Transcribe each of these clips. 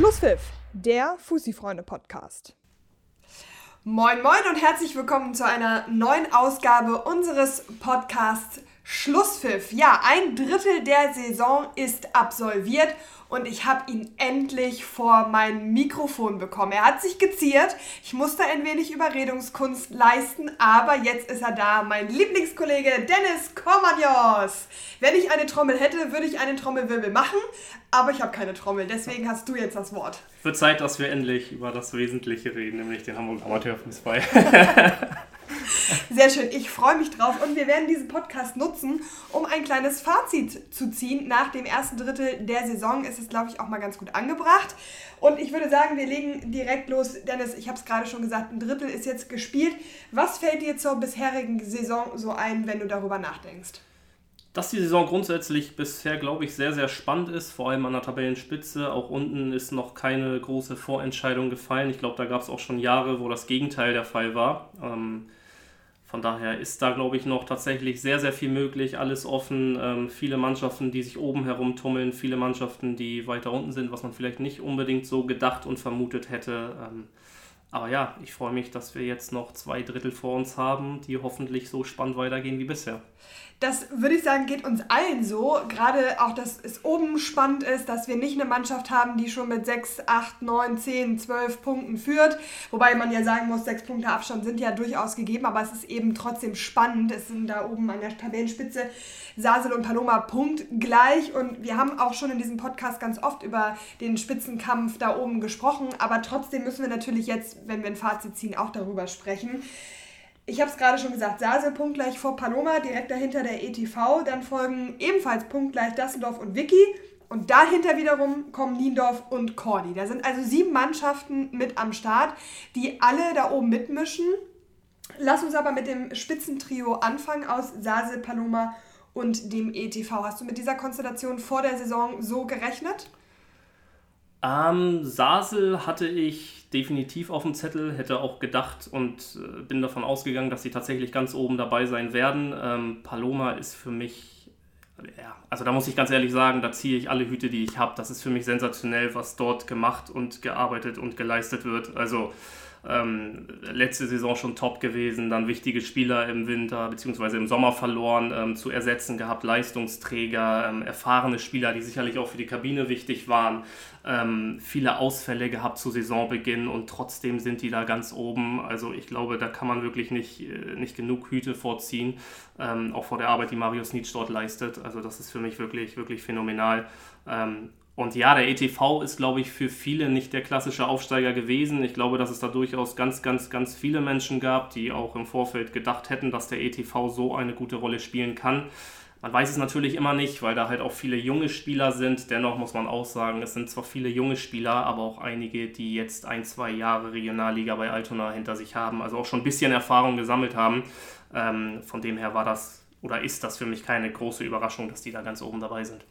Schlusspfiff, der Fussi-Freunde-Podcast. Moin, moin und herzlich willkommen zu einer neuen Ausgabe unseres Podcasts Schlusspfiff. Ja, ein Drittel der Saison ist absolviert und ich habe ihn endlich vor mein Mikrofon bekommen. Er hat sich geziert. Ich musste ein wenig Überredungskunst leisten, aber jetzt ist er da. Mein Lieblingskollege Dennis Komadios. Wenn ich eine Trommel hätte, würde ich einen Trommelwirbel machen, aber ich habe keine Trommel. Deswegen hast du jetzt das Wort. Wird Zeit, dass wir endlich über das Wesentliche reden, nämlich den Hamburg Amateurfußball. Sehr schön, ich freue mich drauf und wir werden diesen Podcast nutzen, um ein kleines Fazit zu ziehen. Nach dem ersten Drittel der Saison ist es, glaube ich, auch mal ganz gut angebracht. Und ich würde sagen, wir legen direkt los. Dennis, ich habe es gerade schon gesagt, ein Drittel ist jetzt gespielt. Was fällt dir zur bisherigen Saison so ein, wenn du darüber nachdenkst? Dass die Saison grundsätzlich bisher, glaube ich, sehr, sehr spannend ist, vor allem an der Tabellenspitze. Auch unten ist noch keine große Vorentscheidung gefallen. Ich glaube, da gab es auch schon Jahre, wo das Gegenteil der Fall war. Ähm, von daher ist da, glaube ich, noch tatsächlich sehr, sehr viel möglich, alles offen. Ähm, viele Mannschaften, die sich oben herumtummeln, viele Mannschaften, die weiter unten sind, was man vielleicht nicht unbedingt so gedacht und vermutet hätte. Ähm, aber ja, ich freue mich, dass wir jetzt noch zwei Drittel vor uns haben, die hoffentlich so spannend weitergehen wie bisher. Das würde ich sagen, geht uns allen so. Gerade auch, dass es oben spannend ist, dass wir nicht eine Mannschaft haben, die schon mit 6, 8, 9, 10, 12 Punkten führt. Wobei man ja sagen muss, 6 Punkte Abstand sind ja durchaus gegeben, aber es ist eben trotzdem spannend. Es sind da oben an der Tabellenspitze Sasel und Paloma punktgleich. Und wir haben auch schon in diesem Podcast ganz oft über den Spitzenkampf da oben gesprochen. Aber trotzdem müssen wir natürlich jetzt, wenn wir ein Fazit ziehen, auch darüber sprechen. Ich habe es gerade schon gesagt, Sase punktgleich vor Paloma, direkt dahinter der ETV. Dann folgen ebenfalls punktgleich Dassendorf und Vicky. Und dahinter wiederum kommen Niendorf und Cordy. Da sind also sieben Mannschaften mit am Start, die alle da oben mitmischen. Lass uns aber mit dem Spitzentrio anfangen aus Sase, Paloma und dem ETV. Hast du mit dieser Konstellation vor der Saison so gerechnet? Ähm, Sasel hatte ich definitiv auf dem Zettel, hätte auch gedacht und äh, bin davon ausgegangen, dass sie tatsächlich ganz oben dabei sein werden. Ähm, Paloma ist für mich, ja, also da muss ich ganz ehrlich sagen, da ziehe ich alle Hüte, die ich habe. Das ist für mich sensationell, was dort gemacht und gearbeitet und geleistet wird. Also ähm, letzte Saison schon top gewesen, dann wichtige Spieler im Winter bzw. im Sommer verloren, ähm, zu ersetzen gehabt, Leistungsträger, ähm, erfahrene Spieler, die sicherlich auch für die Kabine wichtig waren, ähm, viele Ausfälle gehabt zu Saisonbeginn und trotzdem sind die da ganz oben. Also ich glaube, da kann man wirklich nicht, äh, nicht genug Hüte vorziehen, ähm, auch vor der Arbeit, die Marius Nietzsche dort leistet. Also das ist für mich wirklich, wirklich phänomenal. Und ja, der ETV ist, glaube ich, für viele nicht der klassische Aufsteiger gewesen. Ich glaube, dass es da durchaus ganz, ganz, ganz viele Menschen gab, die auch im Vorfeld gedacht hätten, dass der ETV so eine gute Rolle spielen kann. Man weiß es natürlich immer nicht, weil da halt auch viele junge Spieler sind. Dennoch muss man auch sagen, es sind zwar viele junge Spieler, aber auch einige, die jetzt ein, zwei Jahre Regionalliga bei Altona hinter sich haben, also auch schon ein bisschen Erfahrung gesammelt haben. Ähm, von dem her war das oder ist das für mich keine große Überraschung, dass die da ganz oben dabei sind.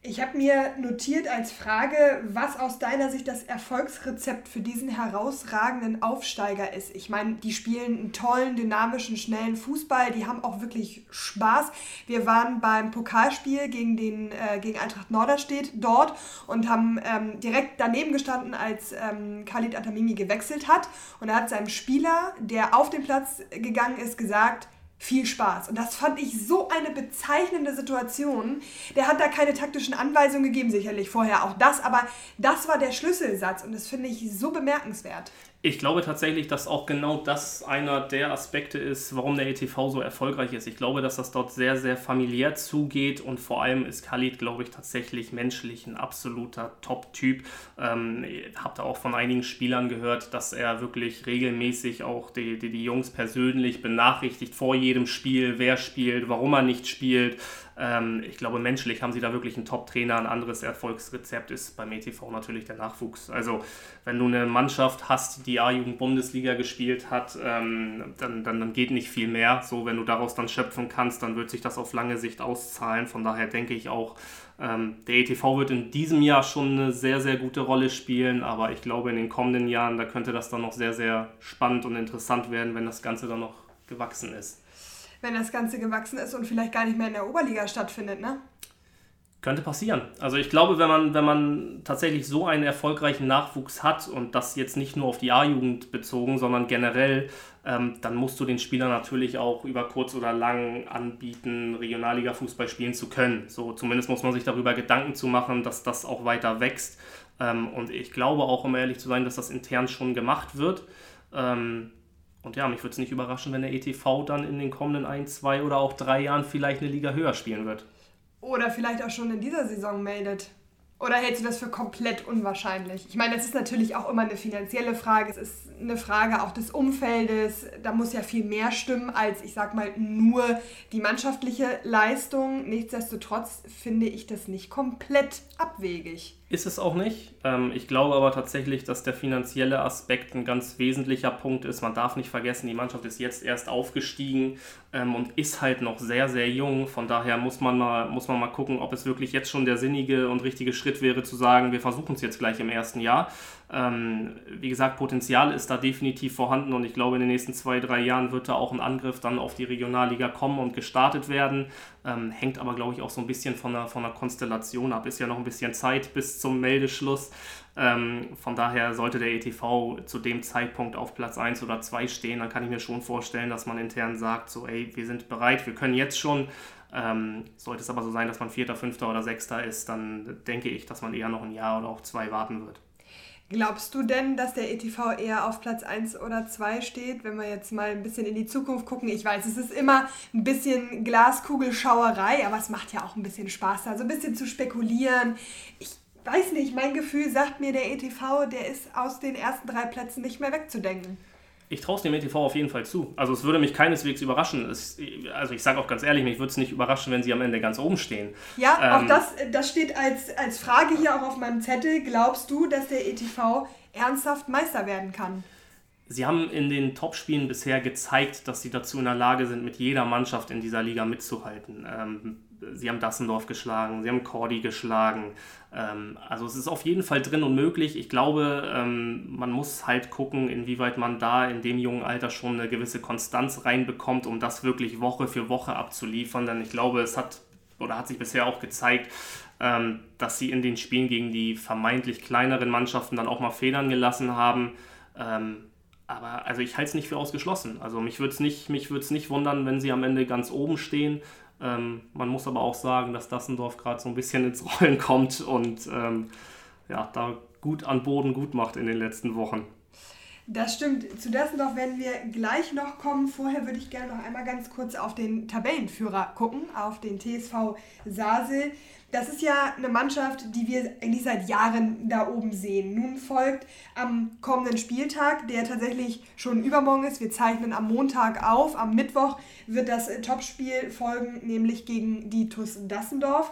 Ich habe mir notiert als Frage, was aus deiner Sicht das Erfolgsrezept für diesen herausragenden Aufsteiger ist. Ich meine, die spielen einen tollen, dynamischen, schnellen Fußball, die haben auch wirklich Spaß. Wir waren beim Pokalspiel gegen, den, äh, gegen Eintracht Norderstedt dort und haben ähm, direkt daneben gestanden, als ähm, Khalid Atamimi gewechselt hat. Und er hat seinem Spieler, der auf den Platz gegangen ist, gesagt, viel Spaß. Und das fand ich so eine bezeichnende Situation. Der hat da keine taktischen Anweisungen gegeben, sicherlich vorher auch das, aber das war der Schlüsselsatz und das finde ich so bemerkenswert. Ich glaube tatsächlich, dass auch genau das einer der Aspekte ist, warum der ETV so erfolgreich ist. Ich glaube, dass das dort sehr, sehr familiär zugeht und vor allem ist Khalid, glaube ich, tatsächlich menschlich ein absoluter Top-Typ. Ähm, habe da auch von einigen Spielern gehört, dass er wirklich regelmäßig auch die, die, die Jungs persönlich benachrichtigt vor jedem Spiel, wer spielt, warum er nicht spielt. Ähm, ich glaube, menschlich haben sie da wirklich einen Top-Trainer. Ein anderes Erfolgsrezept ist beim ETV natürlich der Nachwuchs. Also, wenn du eine Mannschaft hast, die A-Jugend-Bundesliga gespielt hat, ähm, dann, dann, dann geht nicht viel mehr. So, wenn du daraus dann schöpfen kannst, dann wird sich das auf lange Sicht auszahlen. Von daher denke ich auch, ähm, der ETV wird in diesem Jahr schon eine sehr, sehr gute Rolle spielen, aber ich glaube, in den kommenden Jahren, da könnte das dann noch sehr, sehr spannend und interessant werden, wenn das Ganze dann noch gewachsen ist wenn das Ganze gewachsen ist und vielleicht gar nicht mehr in der Oberliga stattfindet, ne? Könnte passieren. Also ich glaube, wenn man, wenn man tatsächlich so einen erfolgreichen Nachwuchs hat und das jetzt nicht nur auf die A-Jugend bezogen, sondern generell, ähm, dann musst du den Spielern natürlich auch über kurz oder lang anbieten, Regionalliga-Fußball spielen zu können. So zumindest muss man sich darüber Gedanken zu machen, dass das auch weiter wächst. Ähm, und ich glaube auch, um ehrlich zu sein, dass das intern schon gemacht wird. Ähm, und ja, mich würde es nicht überraschen, wenn der ETV dann in den kommenden ein, zwei oder auch drei Jahren vielleicht eine Liga höher spielen wird. Oder vielleicht auch schon in dieser Saison meldet. Oder hältst du das für komplett unwahrscheinlich? Ich meine, das ist natürlich auch immer eine finanzielle Frage. Es ist eine Frage auch des Umfeldes. Da muss ja viel mehr stimmen als, ich sag mal, nur die mannschaftliche Leistung. Nichtsdestotrotz finde ich das nicht komplett abwegig. Ist es auch nicht. Ähm, ich glaube aber tatsächlich, dass der finanzielle Aspekt ein ganz wesentlicher Punkt ist. Man darf nicht vergessen, die Mannschaft ist jetzt erst aufgestiegen ähm, und ist halt noch sehr, sehr jung. Von daher muss man, mal, muss man mal gucken, ob es wirklich jetzt schon der sinnige und richtige Schritt wäre, zu sagen, wir versuchen es jetzt gleich im ersten Jahr. Ähm, wie gesagt, Potenzial ist da definitiv vorhanden und ich glaube, in den nächsten zwei, drei Jahren wird da auch ein Angriff dann auf die Regionalliga kommen und gestartet werden. Ähm, hängt aber, glaube ich, auch so ein bisschen von der, von der Konstellation ab. Ist ja noch ein bisschen Zeit bis zum Meldeschluss. Ähm, von daher sollte der ETV zu dem Zeitpunkt auf Platz 1 oder 2 stehen. Dann kann ich mir schon vorstellen, dass man intern sagt, so, ey, wir sind bereit, wir können jetzt schon. Ähm, sollte es aber so sein, dass man Vierter, Fünfter oder Sechster ist, dann denke ich, dass man eher noch ein Jahr oder auch zwei warten wird. Glaubst du denn, dass der ETV eher auf Platz 1 oder 2 steht, wenn wir jetzt mal ein bisschen in die Zukunft gucken? Ich weiß, es ist immer ein bisschen Glaskugelschauerei, aber es macht ja auch ein bisschen Spaß, da so ein bisschen zu spekulieren. Ich weiß nicht, mein Gefühl sagt mir, der ETV, der ist aus den ersten drei Plätzen nicht mehr wegzudenken ich traue es dem ETV auf jeden Fall zu. Also es würde mich keineswegs überraschen. Es, also ich sage auch ganz ehrlich, mich würde es nicht überraschen, wenn sie am Ende ganz oben stehen. Ja, ähm, auch das, das steht als, als Frage hier auch auf meinem Zettel. Glaubst du, dass der ETV ernsthaft Meister werden kann? Sie haben in den Topspielen bisher gezeigt, dass sie dazu in der Lage sind, mit jeder Mannschaft in dieser Liga mitzuhalten. Ähm, sie haben Dassendorf geschlagen, sie haben Cordy geschlagen. Ähm, also es ist auf jeden Fall drin und möglich. Ich glaube, ähm, man muss halt gucken, inwieweit man da in dem jungen Alter schon eine gewisse Konstanz reinbekommt, um das wirklich Woche für Woche abzuliefern. Denn ich glaube, es hat oder hat sich bisher auch gezeigt, ähm, dass sie in den Spielen gegen die vermeintlich kleineren Mannschaften dann auch mal Federn gelassen haben. Ähm, aber also ich halte es nicht für ausgeschlossen. Also mich würde es nicht, nicht wundern, wenn sie am Ende ganz oben stehen. Ähm, man muss aber auch sagen, dass Dassendorf gerade so ein bisschen ins Rollen kommt und ähm, ja, da gut an Boden gut macht in den letzten Wochen. Das stimmt. Zu Dassendorf werden wir gleich noch kommen. Vorher würde ich gerne noch einmal ganz kurz auf den Tabellenführer gucken, auf den TSV Sasel. Das ist ja eine Mannschaft, die wir eigentlich seit Jahren da oben sehen. Nun folgt am kommenden Spieltag, der tatsächlich schon übermorgen ist. Wir zeichnen am Montag auf. Am Mittwoch wird das Topspiel folgen, nämlich gegen die TuS Dassendorf.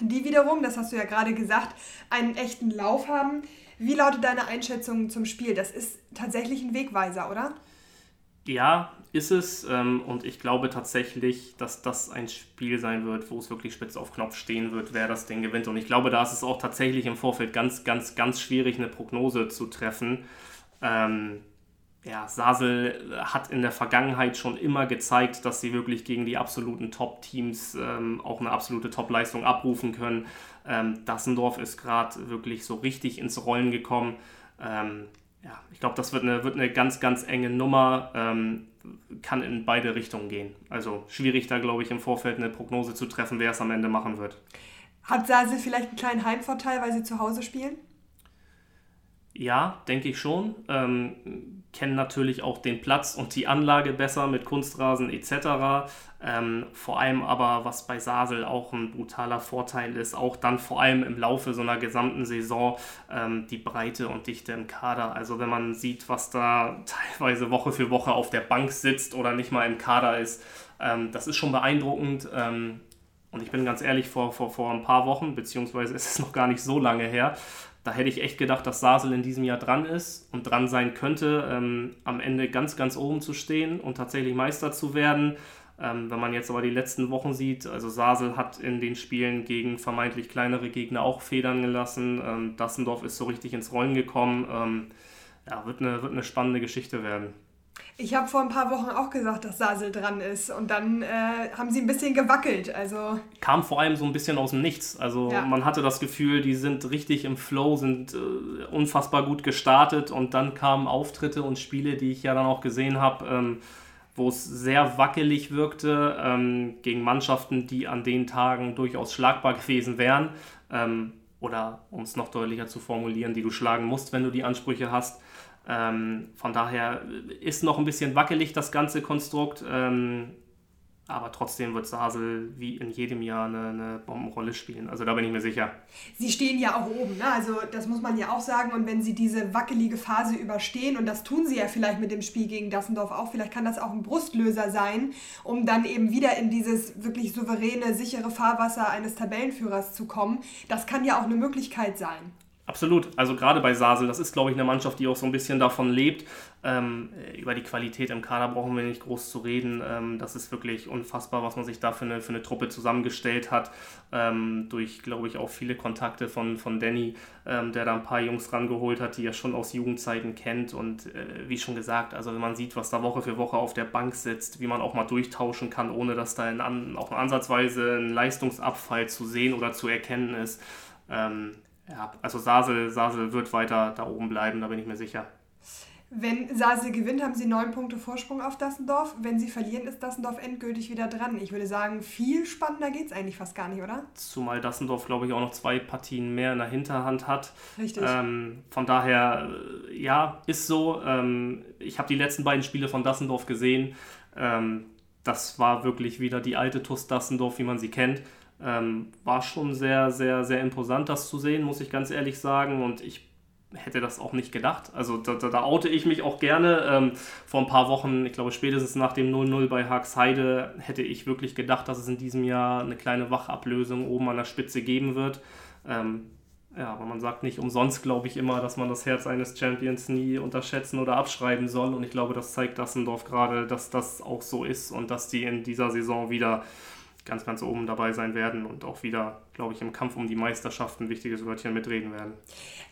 Die wiederum, das hast du ja gerade gesagt, einen echten Lauf haben. Wie lautet deine Einschätzung zum Spiel? Das ist tatsächlich ein Wegweiser, oder? Ja, ist es. Ähm, und ich glaube tatsächlich, dass das ein Spiel sein wird, wo es wirklich spitz auf Knopf stehen wird, wer das Ding gewinnt. Und ich glaube, da ist es auch tatsächlich im Vorfeld ganz, ganz, ganz schwierig, eine Prognose zu treffen. Ähm, ja, Sasel hat in der Vergangenheit schon immer gezeigt, dass sie wirklich gegen die absoluten Top-Teams ähm, auch eine absolute Top-Leistung abrufen können. Ähm, Dassendorf ist gerade wirklich so richtig ins Rollen gekommen. Ähm, ja, ich glaube, das wird eine, wird eine ganz, ganz enge Nummer, ähm, kann in beide Richtungen gehen. Also schwierig da, glaube ich, im Vorfeld eine Prognose zu treffen, wer es am Ende machen wird. Hat Sase vielleicht einen kleinen Heimvorteil, weil sie zu Hause spielen? Ja, denke ich schon. Ähm, kennen natürlich auch den Platz und die Anlage besser mit Kunstrasen etc. Ähm, vor allem aber, was bei Sasel auch ein brutaler Vorteil ist, auch dann vor allem im Laufe so einer gesamten Saison ähm, die Breite und Dichte im Kader. Also wenn man sieht, was da teilweise Woche für Woche auf der Bank sitzt oder nicht mal im Kader ist, ähm, das ist schon beeindruckend. Ähm, und ich bin ganz ehrlich, vor, vor, vor ein paar Wochen, beziehungsweise ist es noch gar nicht so lange her, da hätte ich echt gedacht, dass Sasel in diesem Jahr dran ist und dran sein könnte, ähm, am Ende ganz, ganz oben zu stehen und tatsächlich Meister zu werden. Ähm, wenn man jetzt aber die letzten Wochen sieht, also Sasel hat in den Spielen gegen vermeintlich kleinere Gegner auch Federn gelassen. Ähm, Dassendorf ist so richtig ins Rollen gekommen. Ähm, ja, wird eine, wird eine spannende Geschichte werden. Ich habe vor ein paar Wochen auch gesagt, dass Sasel dran ist und dann äh, haben sie ein bisschen gewackelt. Also kam vor allem so ein bisschen aus dem Nichts. Also ja. man hatte das Gefühl, die sind richtig im Flow, sind äh, unfassbar gut gestartet und dann kamen Auftritte und Spiele, die ich ja dann auch gesehen habe, ähm, wo es sehr wackelig wirkte ähm, gegen Mannschaften, die an den Tagen durchaus schlagbar gewesen wären. Ähm, oder um es noch deutlicher zu formulieren, die du schlagen musst, wenn du die Ansprüche hast. Ähm, von daher ist noch ein bisschen wackelig das ganze Konstrukt. Ähm, aber trotzdem wird Sasel wie in jedem Jahr eine, eine, Bombenrolle spielen. Also da bin ich mir sicher. Sie stehen ja auch oben, ne? also das muss man ja auch sagen. Und wenn sie diese wackelige Phase überstehen, und das tun sie ja vielleicht mit dem Spiel gegen Dassendorf auch, vielleicht kann das auch ein Brustlöser sein, um dann eben wieder in dieses wirklich souveräne, sichere Fahrwasser eines Tabellenführers zu kommen. Das kann ja auch eine Möglichkeit sein. Absolut. Also gerade bei Sasel, das ist, glaube ich, eine Mannschaft, die auch so ein bisschen davon lebt. Ähm, über die Qualität im Kader brauchen wir nicht groß zu reden. Ähm, das ist wirklich unfassbar, was man sich da für eine, für eine Truppe zusammengestellt hat. Ähm, durch, glaube ich, auch viele Kontakte von, von Danny, ähm, der da ein paar Jungs rangeholt hat, die er schon aus Jugendzeiten kennt. Und äh, wie schon gesagt, also wenn man sieht, was da Woche für Woche auf der Bank sitzt, wie man auch mal durchtauschen kann, ohne dass da in, auch ansatzweise ein Leistungsabfall zu sehen oder zu erkennen ist. Ähm, ja, also Sasel, Sasel wird weiter da oben bleiben, da bin ich mir sicher. Wenn Sasel gewinnt, haben sie neun Punkte Vorsprung auf Dassendorf. Wenn sie verlieren, ist Dassendorf endgültig wieder dran. Ich würde sagen, viel spannender geht es eigentlich fast gar nicht, oder? Zumal Dassendorf, glaube ich, auch noch zwei Partien mehr in der Hinterhand hat. Richtig. Ähm, von daher, äh, ja, ist so. Ähm, ich habe die letzten beiden Spiele von Dassendorf gesehen. Ähm, das war wirklich wieder die alte TuS Dassendorf, wie man sie kennt. Ähm, war schon sehr, sehr, sehr imposant, das zu sehen, muss ich ganz ehrlich sagen. Und ich hätte das auch nicht gedacht. Also da, da, da oute ich mich auch gerne. Ähm, vor ein paar Wochen, ich glaube spätestens nach dem 0-0 bei Haxheide, hätte ich wirklich gedacht, dass es in diesem Jahr eine kleine Wachablösung oben an der Spitze geben wird. Ähm, ja, aber man sagt nicht umsonst, glaube ich, immer, dass man das Herz eines Champions nie unterschätzen oder abschreiben soll. Und ich glaube, das zeigt Dassendorf gerade, dass das auch so ist und dass die in dieser Saison wieder ganz, ganz oben dabei sein werden und auch wieder, glaube ich, im Kampf um die Meisterschaft ein wichtiges Wörtchen mitreden werden.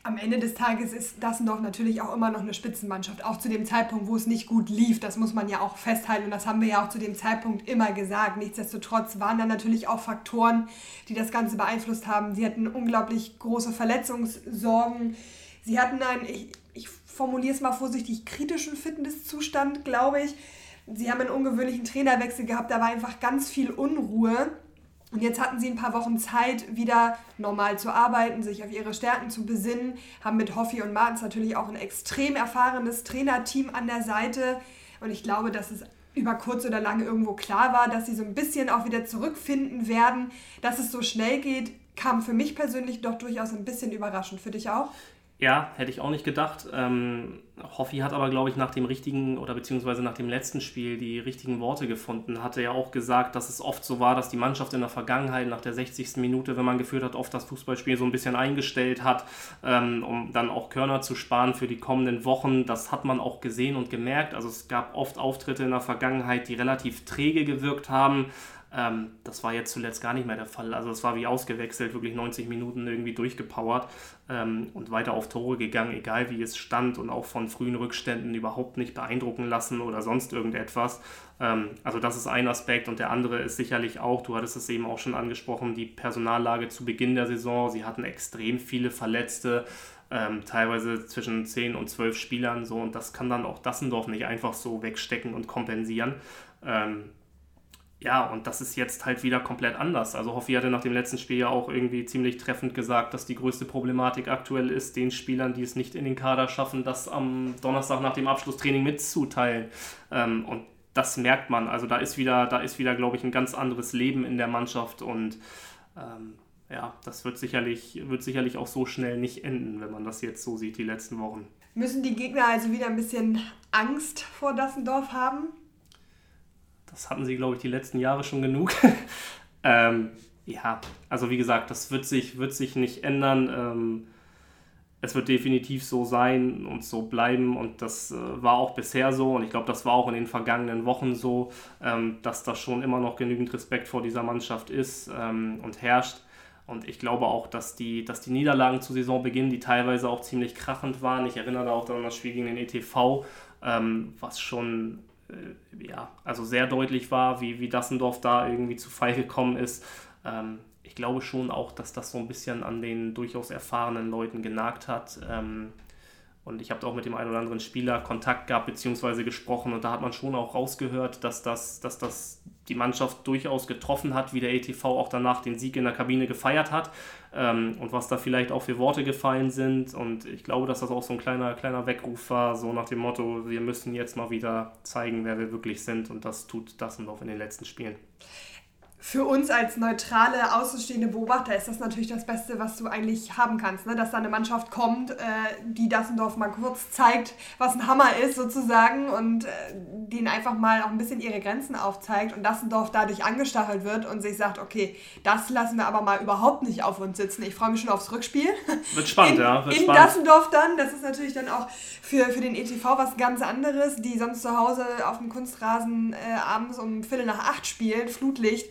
Am Ende des Tages ist Dassendorf natürlich auch immer noch eine Spitzenmannschaft, auch zu dem Zeitpunkt, wo es nicht gut lief. Das muss man ja auch festhalten und das haben wir ja auch zu dem Zeitpunkt immer gesagt. Nichtsdestotrotz waren da natürlich auch Faktoren, die das Ganze beeinflusst haben. Sie hatten unglaublich große Verletzungssorgen. Sie hatten einen, ich, ich formuliere es mal vorsichtig, kritischen Fitnesszustand, glaube ich Sie haben einen ungewöhnlichen Trainerwechsel gehabt, da war einfach ganz viel Unruhe. Und jetzt hatten sie ein paar Wochen Zeit, wieder normal zu arbeiten, sich auf ihre Stärken zu besinnen, haben mit Hoffi und Martens natürlich auch ein extrem erfahrenes Trainerteam an der Seite. Und ich glaube, dass es über kurz oder lang irgendwo klar war, dass sie so ein bisschen auch wieder zurückfinden werden. Dass es so schnell geht, kam für mich persönlich doch durchaus ein bisschen überraschend. Für dich auch? Ja, hätte ich auch nicht gedacht. Ähm, Hoffi hat aber, glaube ich, nach dem richtigen oder beziehungsweise nach dem letzten Spiel die richtigen Worte gefunden. Hatte ja auch gesagt, dass es oft so war, dass die Mannschaft in der Vergangenheit nach der 60. Minute, wenn man geführt hat, oft das Fußballspiel so ein bisschen eingestellt hat, ähm, um dann auch Körner zu sparen für die kommenden Wochen. Das hat man auch gesehen und gemerkt. Also es gab oft Auftritte in der Vergangenheit, die relativ träge gewirkt haben. Ähm, das war jetzt zuletzt gar nicht mehr der Fall. Also es war wie ausgewechselt, wirklich 90 Minuten irgendwie durchgepowert ähm, und weiter auf Tore gegangen, egal wie es stand und auch von frühen Rückständen überhaupt nicht beeindrucken lassen oder sonst irgendetwas. Ähm, also das ist ein Aspekt und der andere ist sicherlich auch, du hattest es eben auch schon angesprochen, die Personallage zu Beginn der Saison. Sie hatten extrem viele Verletzte. Ähm, teilweise zwischen 10 und 12 Spielern so und das kann dann auch Dassendorf nicht einfach so wegstecken und kompensieren. Ähm, ja, und das ist jetzt halt wieder komplett anders. Also Hoffi hatte nach dem letzten Spiel ja auch irgendwie ziemlich treffend gesagt, dass die größte Problematik aktuell ist, den Spielern, die es nicht in den Kader schaffen, das am Donnerstag nach dem Abschlusstraining mitzuteilen. Ähm, und das merkt man. Also da ist wieder, da ist wieder, glaube ich, ein ganz anderes Leben in der Mannschaft und ähm, ja, das wird sicherlich, wird sicherlich auch so schnell nicht enden, wenn man das jetzt so sieht, die letzten Wochen. Müssen die Gegner also wieder ein bisschen Angst vor Dassendorf haben? Das hatten sie, glaube ich, die letzten Jahre schon genug. ähm, ja, also wie gesagt, das wird sich, wird sich nicht ändern. Ähm, es wird definitiv so sein und so bleiben und das äh, war auch bisher so und ich glaube, das war auch in den vergangenen Wochen so, ähm, dass da schon immer noch genügend Respekt vor dieser Mannschaft ist ähm, und herrscht. Und ich glaube auch, dass die, dass die Niederlagen zu Saisonbeginn, die teilweise auch ziemlich krachend waren, ich erinnere da auch an das Spiel gegen den ETV, ähm, was schon äh, ja, also sehr deutlich war, wie, wie Dassendorf da irgendwie zu Fall gekommen ist. Ähm, ich glaube schon auch, dass das so ein bisschen an den durchaus erfahrenen Leuten genagt hat. Ähm, und ich habe auch mit dem einen oder anderen Spieler Kontakt gehabt bzw. gesprochen und da hat man schon auch rausgehört, dass das, dass das die Mannschaft durchaus getroffen hat, wie der ETV auch danach den Sieg in der Kabine gefeiert hat ähm, und was da vielleicht auch für Worte gefallen sind. Und ich glaube, dass das auch so ein kleiner, kleiner Weckruf war, so nach dem Motto, wir müssen jetzt mal wieder zeigen, wer wir wirklich sind und das tut Dassendorf in den letzten Spielen für uns als neutrale, außenstehende Beobachter ist das natürlich das Beste, was du eigentlich haben kannst. Ne? Dass da eine Mannschaft kommt, äh, die Dassendorf mal kurz zeigt, was ein Hammer ist sozusagen und äh, denen einfach mal auch ein bisschen ihre Grenzen aufzeigt und Dassendorf dadurch angestachelt wird und sich sagt, okay, das lassen wir aber mal überhaupt nicht auf uns sitzen. Ich freue mich schon aufs Rückspiel. Wird spannend, in, ja. Wird in spannend. Dassendorf dann, das ist natürlich dann auch für, für den ETV was ganz anderes, die sonst zu Hause auf dem Kunstrasen äh, abends um Viertel nach acht spielt, Flutlicht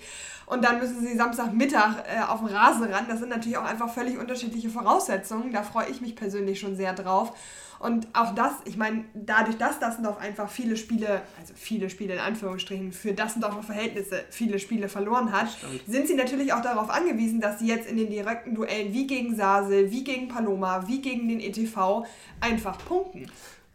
und dann müssen sie Samstagmittag äh, auf den Rasen ran. Das sind natürlich auch einfach völlig unterschiedliche Voraussetzungen. Da freue ich mich persönlich schon sehr drauf. Und auch das, ich meine, dadurch, dass Dassendorf einfach viele Spiele, also viele Spiele in Anführungsstrichen, für Dassendorfer Verhältnisse viele Spiele verloren hat, Stimmt. sind sie natürlich auch darauf angewiesen, dass sie jetzt in den direkten Duellen wie gegen Sasel, wie gegen Paloma, wie gegen den ETV einfach punkten.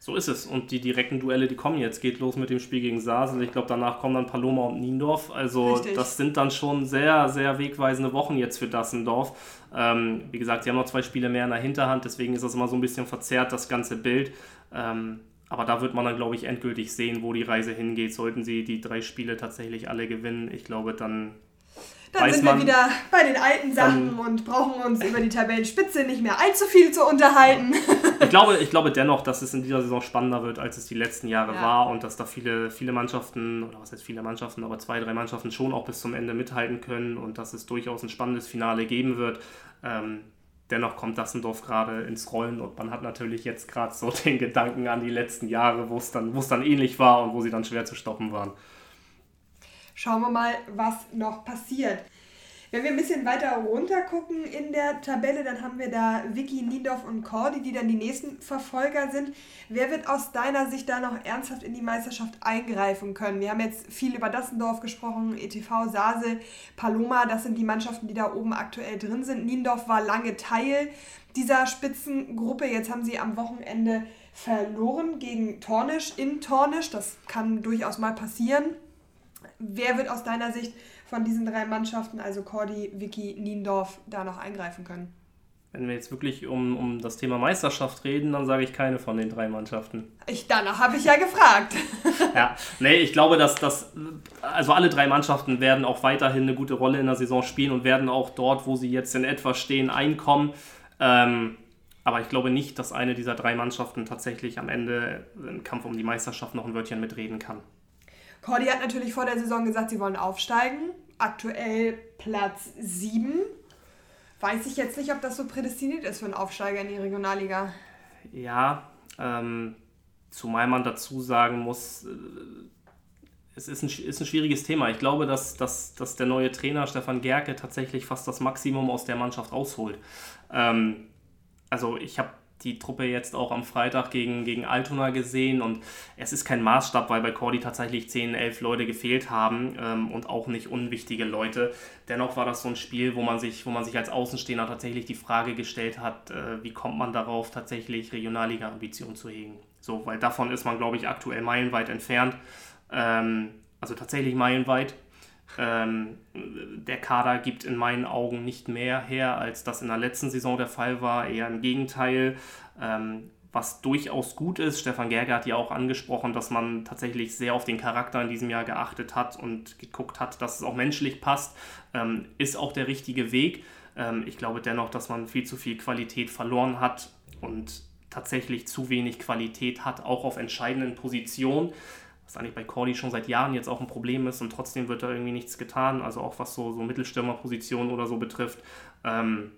So ist es. Und die direkten Duelle, die kommen jetzt. Geht los mit dem Spiel gegen Sasel. Ich glaube, danach kommen dann Paloma und Niendorf. Also Richtig. das sind dann schon sehr, sehr wegweisende Wochen jetzt für Dassendorf. Ähm, wie gesagt, sie haben noch zwei Spiele mehr in der Hinterhand. Deswegen ist das immer so ein bisschen verzerrt, das ganze Bild. Ähm, aber da wird man dann, glaube ich, endgültig sehen, wo die Reise hingeht. Sollten sie die drei Spiele tatsächlich alle gewinnen, ich glaube, dann dann sind wir wieder bei den alten Sachen ähm, und brauchen uns über die Tabellenspitze nicht mehr allzu viel zu unterhalten. ich, glaube, ich glaube dennoch, dass es in dieser Saison spannender wird, als es die letzten Jahre ja. war und dass da viele, viele Mannschaften, oder was heißt viele Mannschaften, aber zwei, drei Mannschaften schon auch bis zum Ende mithalten können und dass es durchaus ein spannendes Finale geben wird. Ähm, dennoch kommt Dassendorf gerade ins Rollen und man hat natürlich jetzt gerade so den Gedanken an die letzten Jahre, wo es dann, dann ähnlich war und wo sie dann schwer zu stoppen waren schauen wir mal, was noch passiert. Wenn wir ein bisschen weiter runter gucken in der Tabelle, dann haben wir da Vicky, Niendorf und Cordy, die dann die nächsten Verfolger sind. Wer wird aus deiner Sicht da noch ernsthaft in die Meisterschaft eingreifen können? Wir haben jetzt viel über Dassendorf gesprochen, ETV, Sase, Paloma, das sind die Mannschaften, die da oben aktuell drin sind. Niendorf war lange Teil dieser Spitzengruppe. Jetzt haben sie am Wochenende verloren gegen Tornisch in Tornisch. Das kann durchaus mal passieren. Wer wird aus deiner Sicht von diesen drei Mannschaften, also Cordy, Vicky, Niendorf, da noch eingreifen können? Wenn wir jetzt wirklich um, um das Thema Meisterschaft reden, dann sage ich keine von den drei Mannschaften. Ich, danach habe ich ja gefragt. ja, nee, ich glaube, dass das, also alle drei Mannschaften werden auch weiterhin eine gute Rolle in der Saison spielen und werden auch dort, wo sie jetzt in etwa stehen, einkommen. Ähm, aber ich glaube nicht, dass eine dieser drei Mannschaften tatsächlich am Ende im Kampf um die Meisterschaft noch ein Wörtchen mitreden kann. Cordy hat natürlich vor der Saison gesagt, sie wollen aufsteigen. Aktuell Platz 7. Weiß ich jetzt nicht, ob das so prädestiniert ist für einen Aufsteiger in die Regionalliga. Ja, ähm, zumal man dazu sagen muss, äh, es ist ein, ist ein schwieriges Thema. Ich glaube, dass, dass, dass der neue Trainer Stefan Gerke tatsächlich fast das Maximum aus der Mannschaft rausholt. Ähm, also ich habe die Truppe jetzt auch am Freitag gegen, gegen Altona gesehen und es ist kein Maßstab, weil bei Cordy tatsächlich 10, 11 Leute gefehlt haben ähm, und auch nicht unwichtige Leute. Dennoch war das so ein Spiel, wo man sich, wo man sich als Außenstehender tatsächlich die Frage gestellt hat, äh, wie kommt man darauf, tatsächlich Regionalliga-Ambitionen zu hegen. So, weil davon ist man, glaube ich, aktuell meilenweit entfernt. Ähm, also tatsächlich meilenweit. Ähm, der Kader gibt in meinen Augen nicht mehr her, als das in der letzten Saison der Fall war. Eher im Gegenteil. Ähm, was durchaus gut ist. Stefan Gerger hat ja auch angesprochen, dass man tatsächlich sehr auf den Charakter in diesem Jahr geachtet hat und geguckt hat, dass es auch menschlich passt. Ähm, ist auch der richtige Weg. Ähm, ich glaube dennoch, dass man viel zu viel Qualität verloren hat und tatsächlich zu wenig Qualität hat, auch auf entscheidenden Positionen was eigentlich bei Cordy schon seit Jahren jetzt auch ein Problem ist und trotzdem wird da irgendwie nichts getan, also auch was so, so Mittelstürmerpositionen oder so betrifft. Ähm,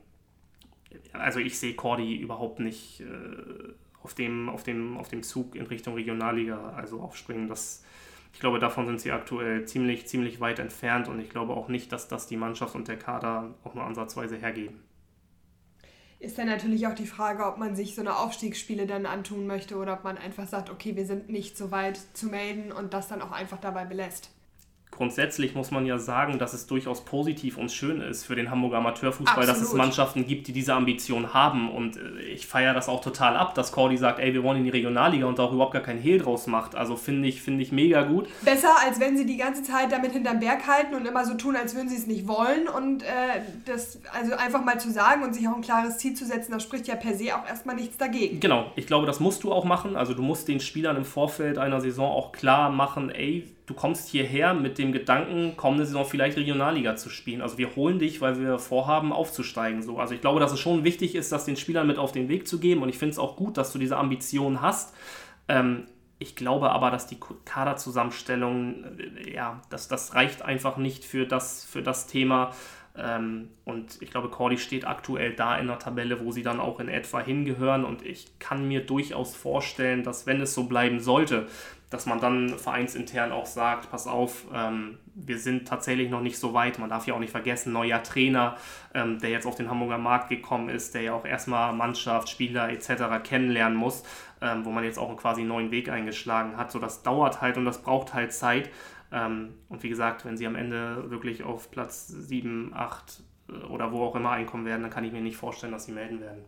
also ich sehe Cordy überhaupt nicht äh, auf, dem, auf, dem, auf dem Zug in Richtung Regionalliga, also aufspringen. Das, ich glaube, davon sind sie aktuell ziemlich, ziemlich weit entfernt und ich glaube auch nicht, dass das die Mannschaft und der Kader auch nur ansatzweise hergeben. Ist dann natürlich auch die Frage, ob man sich so eine Aufstiegsspiele dann antun möchte oder ob man einfach sagt, okay, wir sind nicht so weit zu melden und das dann auch einfach dabei belässt grundsätzlich muss man ja sagen, dass es durchaus positiv und schön ist für den Hamburger Amateurfußball, Absolut. dass es Mannschaften gibt, die diese Ambition haben. Und äh, ich feiere das auch total ab, dass Cordy sagt, ey, wir wollen in die Regionalliga und da auch überhaupt gar kein Hehl draus macht. Also finde ich, find ich mega gut. Besser, als wenn sie die ganze Zeit damit hinterm Berg halten und immer so tun, als würden sie es nicht wollen. Und äh, das also einfach mal zu sagen und sich auch ein klares Ziel zu setzen, das spricht ja per se auch erstmal nichts dagegen. Genau, ich glaube, das musst du auch machen. Also du musst den Spielern im Vorfeld einer Saison auch klar machen, ey, du kommst hierher mit dem Gedanken, kommende Saison vielleicht Regionalliga zu spielen. Also wir holen dich, weil wir vorhaben, aufzusteigen. So. Also ich glaube, dass es schon wichtig ist, das den Spielern mit auf den Weg zu geben. Und ich finde es auch gut, dass du diese Ambitionen hast. Ähm, ich glaube aber, dass die Kaderzusammenstellung, äh, ja, das, das reicht einfach nicht für das, für das Thema. Ähm, und ich glaube, Cordy steht aktuell da in der Tabelle, wo sie dann auch in etwa hingehören. Und ich kann mir durchaus vorstellen, dass wenn es so bleiben sollte, dass man dann vereinsintern auch sagt, pass auf, ähm, wir sind tatsächlich noch nicht so weit. Man darf ja auch nicht vergessen, neuer Trainer, ähm, der jetzt auf den Hamburger Markt gekommen ist, der ja auch erstmal Mannschaft, Spieler etc. kennenlernen muss, ähm, wo man jetzt auch einen quasi neuen Weg eingeschlagen hat. So, das dauert halt und das braucht halt Zeit. Ähm, und wie gesagt, wenn sie am Ende wirklich auf Platz 7, 8 äh, oder wo auch immer einkommen werden, dann kann ich mir nicht vorstellen, dass sie melden werden.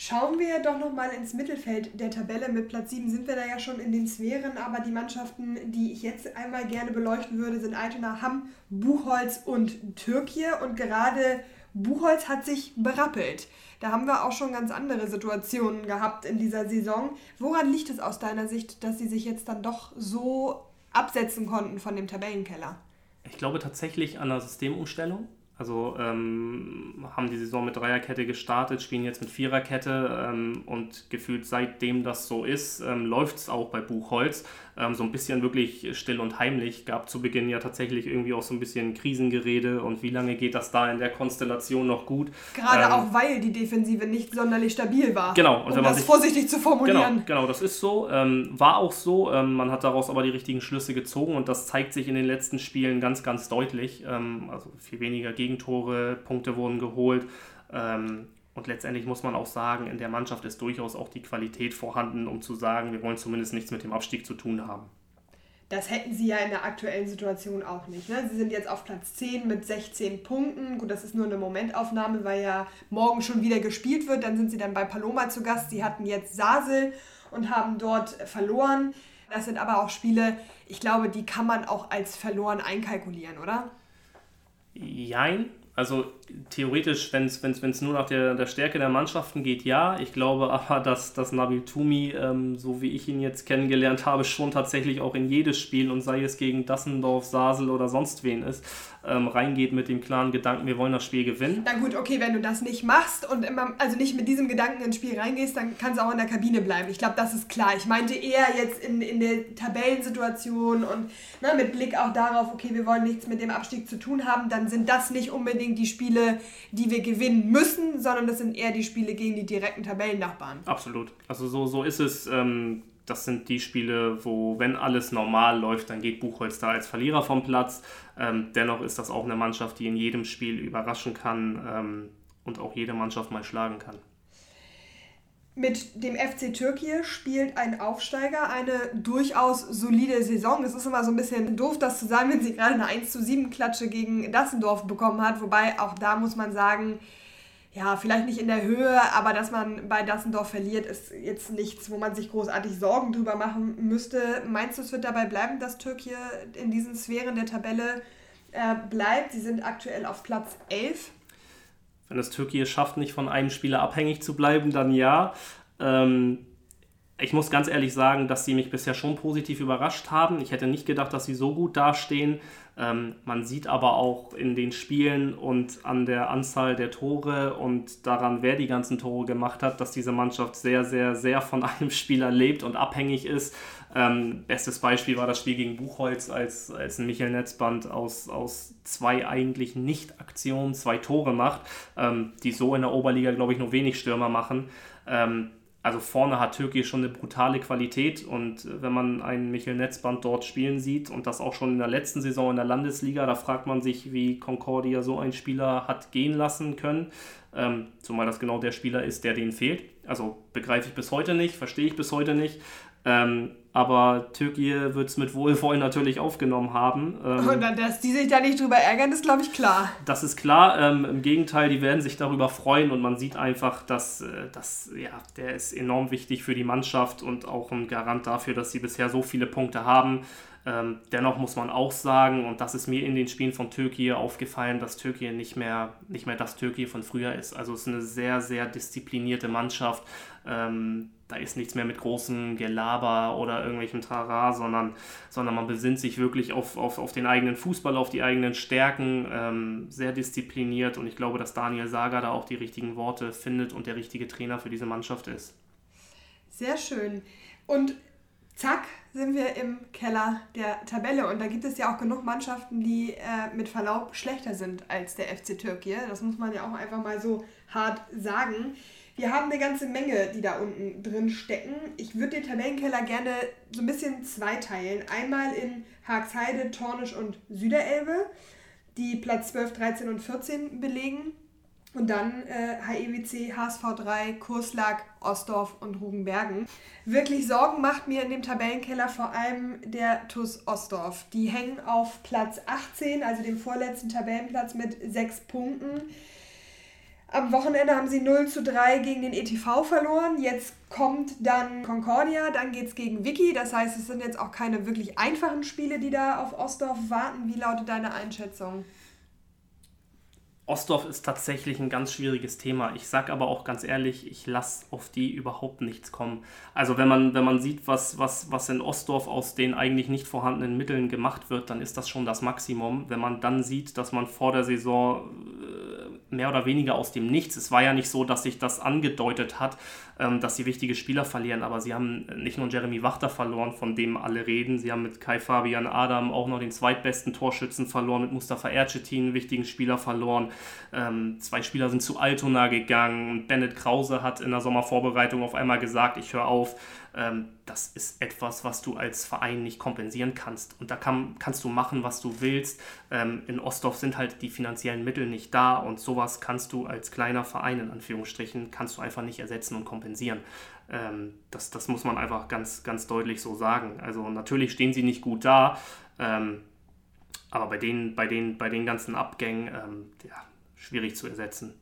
Schauen wir doch nochmal ins Mittelfeld der Tabelle. Mit Platz 7 sind wir da ja schon in den Sphären, aber die Mannschaften, die ich jetzt einmal gerne beleuchten würde, sind Altona, Hamm, Buchholz und Türkei. Und gerade Buchholz hat sich berappelt. Da haben wir auch schon ganz andere Situationen gehabt in dieser Saison. Woran liegt es aus deiner Sicht, dass sie sich jetzt dann doch so absetzen konnten von dem Tabellenkeller? Ich glaube tatsächlich an der Systemumstellung. Also ähm, haben die Saison mit Dreierkette gestartet, spielen jetzt mit Viererkette ähm, und gefühlt seitdem das so ist, ähm, läuft es auch bei Buchholz ähm, so ein bisschen wirklich still und heimlich. Gab zu Beginn ja tatsächlich irgendwie auch so ein bisschen Krisengerede und wie lange geht das da in der Konstellation noch gut? Gerade ähm, auch, weil die Defensive nicht sonderlich stabil war. Genau. Und um das sich, vorsichtig zu formulieren. Genau, genau das ist so. Ähm, war auch so. Man hat daraus aber die richtigen Schlüsse gezogen und das zeigt sich in den letzten Spielen ganz, ganz deutlich. Also viel weniger Gegentore, Punkte wurden geholt. Ähm, und letztendlich muss man auch sagen, in der Mannschaft ist durchaus auch die Qualität vorhanden, um zu sagen, wir wollen zumindest nichts mit dem Abstieg zu tun haben. Das hätten sie ja in der aktuellen Situation auch nicht. Ne? Sie sind jetzt auf Platz 10 mit 16 Punkten. Gut, das ist nur eine Momentaufnahme, weil ja morgen schon wieder gespielt wird. Dann sind sie dann bei Paloma zu Gast. Sie hatten jetzt Sasel und haben dort verloren. Das sind aber auch Spiele, ich glaube, die kann man auch als verloren einkalkulieren, oder? Jein. Also theoretisch, wenn es nur nach der, der Stärke der Mannschaften geht, ja. Ich glaube aber, dass, dass Nabil Tumi, ähm, so wie ich ihn jetzt kennengelernt habe, schon tatsächlich auch in jedes Spiel und sei es gegen Dassendorf, Sasel oder sonst wen ist, ähm, reingeht mit dem klaren Gedanken, wir wollen das Spiel gewinnen. Na gut, okay, wenn du das nicht machst und immer, also nicht mit diesem Gedanken ins Spiel reingehst, dann kannst du auch in der Kabine bleiben. Ich glaube, das ist klar. Ich meinte eher jetzt in, in der Tabellensituation und ne, mit Blick auch darauf, okay, wir wollen nichts mit dem Abstieg zu tun haben, dann sind das nicht unbedingt die Spiele, die wir gewinnen müssen, sondern das sind eher die Spiele gegen die direkten Tabellennachbarn. Absolut. Also so, so ist es. Ähm das sind die Spiele, wo, wenn alles normal läuft, dann geht Buchholz da als Verlierer vom Platz. Ähm, dennoch ist das auch eine Mannschaft, die in jedem Spiel überraschen kann ähm, und auch jede Mannschaft mal schlagen kann. Mit dem FC Türkei spielt ein Aufsteiger eine durchaus solide Saison. Es ist immer so ein bisschen doof, das zu sagen, wenn sie gerade eine 1 zu 7 Klatsche gegen Dassendorf bekommen hat. Wobei auch da muss man sagen, ja, vielleicht nicht in der Höhe, aber dass man bei Dassendorf verliert, ist jetzt nichts, wo man sich großartig Sorgen drüber machen müsste. Meinst du, es wird dabei bleiben, dass Türkei in diesen Sphären der Tabelle äh, bleibt? Sie sind aktuell auf Platz 11. Wenn es Türkei schafft, nicht von einem Spieler abhängig zu bleiben, dann ja. Ähm, ich muss ganz ehrlich sagen, dass sie mich bisher schon positiv überrascht haben. Ich hätte nicht gedacht, dass sie so gut dastehen. Ähm, man sieht aber auch in den Spielen und an der Anzahl der Tore und daran, wer die ganzen Tore gemacht hat, dass diese Mannschaft sehr, sehr, sehr von einem Spieler lebt und abhängig ist. Ähm, bestes Beispiel war das Spiel gegen Buchholz, als, als ein Michael Netzband aus, aus zwei eigentlich Nicht-Aktionen zwei Tore macht, ähm, die so in der Oberliga, glaube ich, nur wenig Stürmer machen. Ähm, also vorne hat Türkei schon eine brutale Qualität und äh, wenn man einen Michel Netzband dort spielen sieht und das auch schon in der letzten Saison in der Landesliga, da fragt man sich, wie Concordia so einen Spieler hat gehen lassen können. Ähm, zumal das genau der Spieler ist, der denen fehlt. Also begreife ich bis heute nicht, verstehe ich bis heute nicht. Ähm, aber Türkei wird es mit Wohlwollen natürlich aufgenommen haben. Ähm, und dass die sich da nicht drüber ärgern, ist, glaube ich, klar. Das ist klar. Ähm, Im Gegenteil, die werden sich darüber freuen und man sieht einfach, dass, äh, dass ja, der ist enorm wichtig für die Mannschaft und auch ein Garant dafür, dass sie bisher so viele Punkte haben. Ähm, dennoch muss man auch sagen, und das ist mir in den Spielen von Türkei aufgefallen, dass Türkei nicht mehr, nicht mehr das Türkei von früher ist. Also es ist eine sehr, sehr disziplinierte Mannschaft. Ähm, da ist nichts mehr mit großem Gelaber oder irgendwelchem Trara, sondern, sondern man besinnt sich wirklich auf, auf, auf den eigenen Fußball, auf die eigenen Stärken, ähm, sehr diszipliniert und ich glaube, dass Daniel Sager da auch die richtigen Worte findet und der richtige Trainer für diese Mannschaft ist. Sehr schön. Und zack, sind wir im Keller der Tabelle. Und da gibt es ja auch genug Mannschaften, die äh, mit Verlaub schlechter sind als der FC Türkei. Das muss man ja auch einfach mal so hart sagen. Wir haben eine ganze Menge, die da unten drin stecken. Ich würde den Tabellenkeller gerne so ein bisschen zweiteilen. Einmal in Haagsheide, Tornisch und Süderelbe, die Platz 12, 13 und 14 belegen. Und dann äh, HEWC, HSV3, Kurslag, Ostdorf und Rugenbergen. Wirklich Sorgen macht mir in dem Tabellenkeller vor allem der TUS Ostdorf. Die hängen auf Platz 18, also dem vorletzten Tabellenplatz mit sechs Punkten. Am Wochenende haben sie 0 zu 3 gegen den ETV verloren. Jetzt kommt dann Concordia, dann geht es gegen Vicky. Das heißt, es sind jetzt auch keine wirklich einfachen Spiele, die da auf Ostdorf warten. Wie lautet deine Einschätzung? Ostdorf ist tatsächlich ein ganz schwieriges Thema. Ich sage aber auch ganz ehrlich, ich lasse auf die überhaupt nichts kommen. Also wenn man, wenn man sieht, was, was, was in Ostdorf aus den eigentlich nicht vorhandenen Mitteln gemacht wird, dann ist das schon das Maximum. Wenn man dann sieht, dass man vor der Saison äh, mehr oder weniger aus dem Nichts, es war ja nicht so, dass sich das angedeutet hat, ähm, dass sie wichtige Spieler verlieren, aber sie haben nicht nur Jeremy Wachter verloren, von dem alle reden, sie haben mit Kai Fabian Adam auch noch den zweitbesten Torschützen verloren, mit Mustafa Ercetin einen wichtigen Spieler verloren. Ähm, zwei Spieler sind zu Altona gegangen Bennett Krause hat in der Sommervorbereitung auf einmal gesagt, ich höre auf. Ähm, das ist etwas, was du als Verein nicht kompensieren kannst. Und da kann, kannst du machen, was du willst. Ähm, in Ostdorf sind halt die finanziellen Mittel nicht da und sowas kannst du als kleiner Verein in Anführungsstrichen, kannst du einfach nicht ersetzen und kompensieren. Ähm, das, das muss man einfach ganz, ganz deutlich so sagen. Also natürlich stehen sie nicht gut da. Aber bei den, bei den, bei den ganzen Abgängen, ja, schwierig zu ersetzen.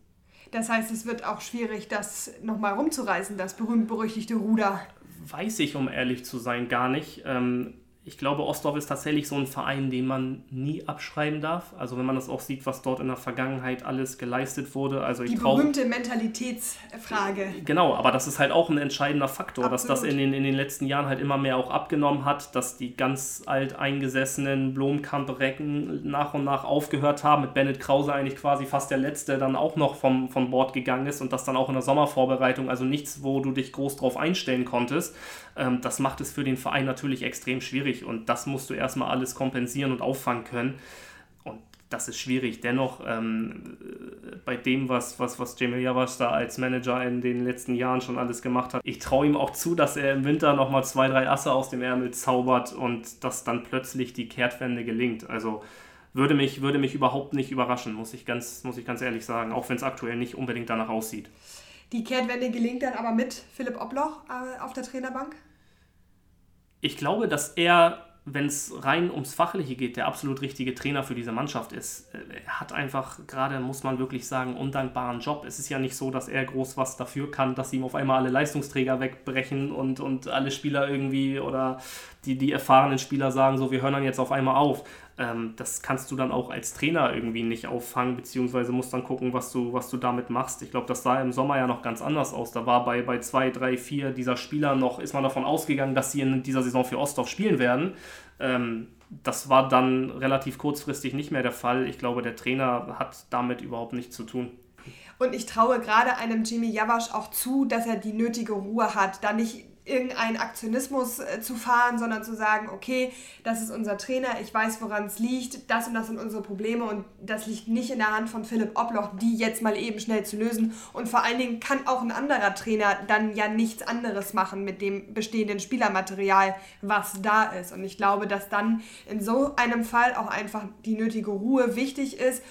Das heißt, es wird auch schwierig, das nochmal rumzureißen, das berühmt-berüchtigte Ruder. Weiß ich, um ehrlich zu sein, gar nicht. Ähm, ich glaube, Ostdorf ist tatsächlich so ein Verein, den man nie abschreiben darf. Also wenn man das auch sieht, was dort in der Vergangenheit alles geleistet wurde. Also Die berühmte Mentalitätsfrage. Genau, aber das ist halt auch ein entscheidender Faktor, Absolut. dass das in den, in den letzten Jahren halt immer mehr auch abgenommen hat, dass die ganz alt eingesessenen Blomkamp-Recken nach und nach aufgehört haben, mit Bennett Krause eigentlich quasi fast der Letzte dann auch noch vom, vom Bord gegangen ist und das dann auch in der Sommervorbereitung, also nichts, wo du dich groß drauf einstellen konntest. Ähm, das macht es für den Verein natürlich extrem schwierig und das musst du erstmal alles kompensieren und auffangen können. Und das ist schwierig. Dennoch, ähm, bei dem, was, was, was Jamil Javasch da als Manager in den letzten Jahren schon alles gemacht hat, ich traue ihm auch zu, dass er im Winter nochmal zwei, drei Asse aus dem Ärmel zaubert und dass dann plötzlich die Kehrtwende gelingt. Also würde mich, würde mich überhaupt nicht überraschen, muss ich ganz, muss ich ganz ehrlich sagen, auch wenn es aktuell nicht unbedingt danach aussieht. Die Kehrtwende gelingt dann aber mit Philipp Obloch äh, auf der Trainerbank? ich glaube, dass er, wenn es rein ums Fachliche geht, der absolut richtige Trainer für diese Mannschaft ist. Er hat einfach gerade, muss man wirklich sagen, undankbaren Job. Es ist ja nicht so, dass er groß was dafür kann, dass ihm auf einmal alle Leistungsträger wegbrechen und, und alle Spieler irgendwie oder die, die erfahrenen Spieler sagen, so, wir hören dann jetzt auf einmal auf. Ähm, das kannst du dann auch als Trainer irgendwie nicht auffangen, beziehungsweise musst dann gucken, was du, was du damit machst. Ich glaube, das sah im Sommer ja noch ganz anders aus. Da war bei, bei zwei, drei, vier dieser Spieler noch, ist man davon ausgegangen, dass sie in dieser Saison für Ostdorf spielen werden. Ähm, das war dann relativ kurzfristig nicht mehr der Fall. Ich glaube, der Trainer hat damit überhaupt nichts zu tun. Und ich traue gerade einem Jimmy Javasch auch zu, dass er die nötige Ruhe hat, da nicht irgendeinen Aktionismus äh, zu fahren, sondern zu sagen, okay, das ist unser Trainer, ich weiß, woran es liegt, das und das sind unsere Probleme und das liegt nicht in der Hand von Philipp Obloch, die jetzt mal eben schnell zu lösen. Und vor allen Dingen kann auch ein anderer Trainer dann ja nichts anderes machen mit dem bestehenden Spielermaterial, was da ist. Und ich glaube, dass dann in so einem Fall auch einfach die nötige Ruhe wichtig ist.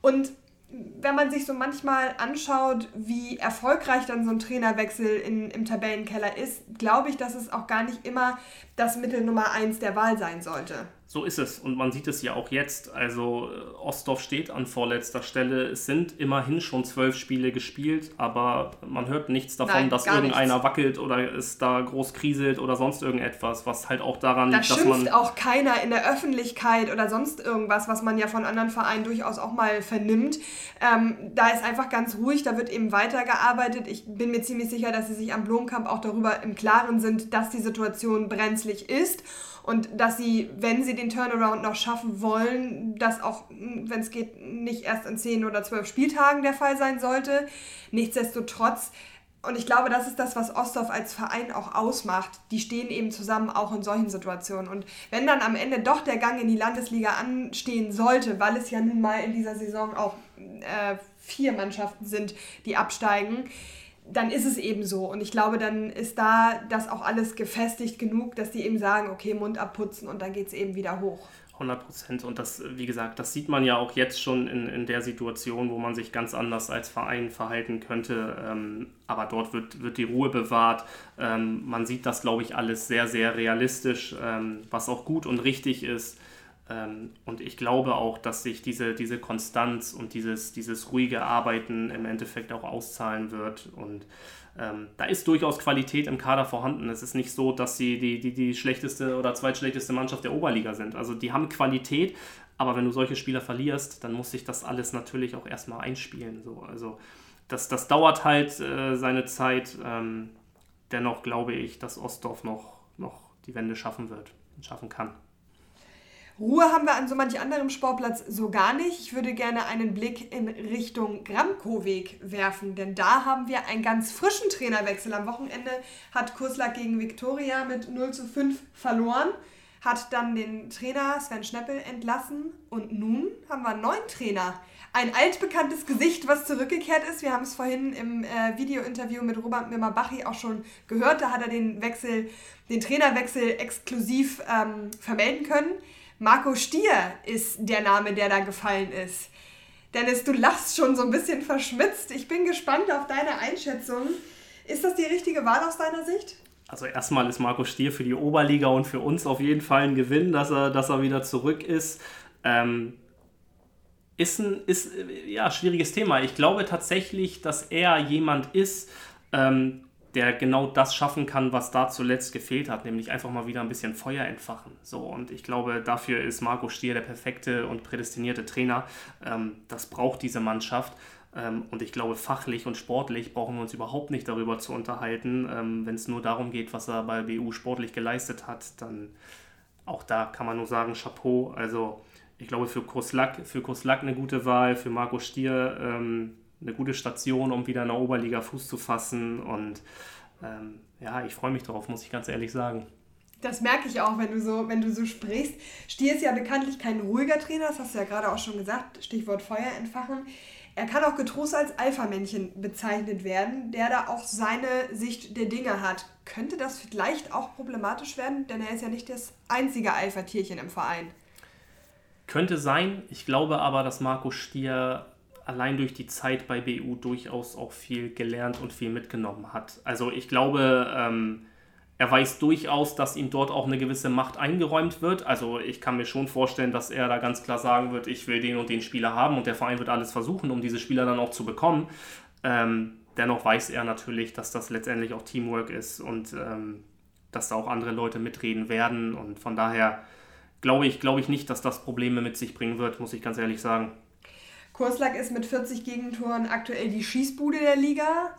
Und wenn man sich so manchmal anschaut, wie erfolgreich dann so ein Trainerwechsel in, im Tabellenkeller ist, glaube ich, dass es auch gar nicht immer das Mittel Nummer eins der Wahl sein sollte. So ist es und man sieht es ja auch jetzt. Also äh, Ostdorf steht an vorletzter Stelle. Es sind immerhin schon zwölf Spiele gespielt, aber man hört nichts davon, Nein, dass irgendeiner nichts. wackelt oder es da groß kriselt oder sonst irgendetwas, was halt auch daran da liegt, dass man... auch keiner in der Öffentlichkeit oder sonst irgendwas, was man ja von anderen Vereinen durchaus auch mal vernimmt. Ähm, da ist einfach ganz ruhig, da wird eben weitergearbeitet. Ich bin mir ziemlich sicher, dass sie sich am Blomkamp auch darüber im Klaren sind, dass die Situation brenzlig ist und dass sie, wenn sie den Turnaround noch schaffen wollen, das auch, wenn es geht, nicht erst in 10 oder 12 Spieltagen der Fall sein sollte. Nichtsdestotrotz, und ich glaube, das ist das, was Ostdorf als Verein auch ausmacht. Die stehen eben zusammen auch in solchen Situationen. Und wenn dann am Ende doch der Gang in die Landesliga anstehen sollte, weil es ja nun mal in dieser Saison auch äh, vier Mannschaften sind, die absteigen, dann ist es eben so. Und ich glaube, dann ist da das auch alles gefestigt genug, dass die eben sagen, okay, Mund abputzen und dann geht es eben wieder hoch. 100 Prozent. Und das, wie gesagt, das sieht man ja auch jetzt schon in, in der Situation, wo man sich ganz anders als Verein verhalten könnte. Ähm, aber dort wird, wird die Ruhe bewahrt. Ähm, man sieht das, glaube ich, alles sehr, sehr realistisch, ähm, was auch gut und richtig ist. Ähm, und ich glaube auch, dass sich diese, diese Konstanz und dieses, dieses ruhige Arbeiten im Endeffekt auch auszahlen wird. Und ähm, da ist durchaus Qualität im Kader vorhanden. Es ist nicht so, dass sie die, die, die schlechteste oder zweitschlechteste Mannschaft der Oberliga sind. Also die haben Qualität, aber wenn du solche Spieler verlierst, dann muss sich das alles natürlich auch erstmal einspielen. So. Also das, das dauert halt äh, seine Zeit. Ähm, dennoch glaube ich, dass Ostdorf noch, noch die Wende schaffen wird und schaffen kann. Ruhe haben wir an so manch anderem Sportplatz so gar nicht. Ich würde gerne einen Blick in Richtung Gramkoweg werfen, denn da haben wir einen ganz frischen Trainerwechsel. Am Wochenende hat Kurslack gegen Viktoria mit 0 zu 5 verloren, hat dann den Trainer Sven Schneppel entlassen und nun haben wir einen neuen Trainer. Ein altbekanntes Gesicht, was zurückgekehrt ist. Wir haben es vorhin im äh, Videointerview mit Robert Mimmer-Bachi auch schon gehört. Da hat er den Wechsel, den Trainerwechsel exklusiv ähm, vermelden können. Marco Stier ist der Name, der da gefallen ist. Dennis, du lachst schon so ein bisschen verschmitzt. Ich bin gespannt auf deine Einschätzung. Ist das die richtige Wahl aus deiner Sicht? Also erstmal ist Marco Stier für die Oberliga und für uns auf jeden Fall ein Gewinn, dass er, dass er wieder zurück ist. Ähm, ist ein ist, ja, schwieriges Thema. Ich glaube tatsächlich, dass er jemand ist, ähm, der genau das schaffen kann, was da zuletzt gefehlt hat, nämlich einfach mal wieder ein bisschen Feuer entfachen. So, und ich glaube, dafür ist Marco Stier der perfekte und prädestinierte Trainer. Ähm, das braucht diese Mannschaft. Ähm, und ich glaube, fachlich und sportlich brauchen wir uns überhaupt nicht darüber zu unterhalten. Ähm, Wenn es nur darum geht, was er bei BU sportlich geleistet hat, dann auch da kann man nur sagen, Chapeau. Also ich glaube, für Koslak, für Koslak eine gute Wahl, für Marco Stier ähm, eine gute Station, um wieder in der Oberliga Fuß zu fassen. Und ähm, ja, ich freue mich darauf, muss ich ganz ehrlich sagen. Das merke ich auch, wenn du so, wenn du so sprichst. Stier ist ja bekanntlich kein ruhiger Trainer, das hast du ja gerade auch schon gesagt, Stichwort Feuer entfachen. Er kann auch getrost als Alpha-Männchen bezeichnet werden, der da auch seine Sicht der Dinge hat. Könnte das vielleicht auch problematisch werden? Denn er ist ja nicht das einzige Alpha-Tierchen im Verein. Könnte sein. Ich glaube aber, dass Marco Stier allein durch die Zeit bei BU durchaus auch viel gelernt und viel mitgenommen hat. Also ich glaube, ähm, er weiß durchaus, dass ihm dort auch eine gewisse Macht eingeräumt wird. Also ich kann mir schon vorstellen, dass er da ganz klar sagen wird, ich will den und den Spieler haben und der Verein wird alles versuchen, um diese Spieler dann auch zu bekommen. Ähm, dennoch weiß er natürlich, dass das letztendlich auch Teamwork ist und ähm, dass da auch andere Leute mitreden werden. Und von daher glaube ich, glaube ich nicht, dass das Probleme mit sich bringen wird, muss ich ganz ehrlich sagen. Kurslack ist mit 40 Gegentoren aktuell die Schießbude der Liga.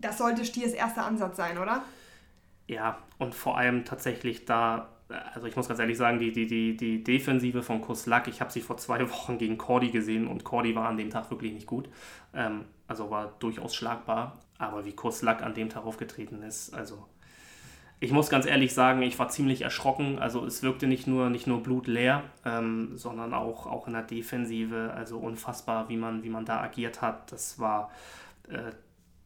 Das sollte Stiers erster Ansatz sein, oder? Ja, und vor allem tatsächlich da, also ich muss ganz ehrlich sagen, die, die, die, die Defensive von Kurslack, ich habe sie vor zwei Wochen gegen Cordy gesehen und Cordy war an dem Tag wirklich nicht gut. Ähm, also war durchaus schlagbar. Aber wie Kurslack an dem Tag aufgetreten ist, also ich muss ganz ehrlich sagen, ich war ziemlich erschrocken. Also es wirkte nicht nur, nicht nur blutleer, ähm, sondern auch, auch in der Defensive. Also unfassbar, wie man, wie man da agiert hat. Das war äh,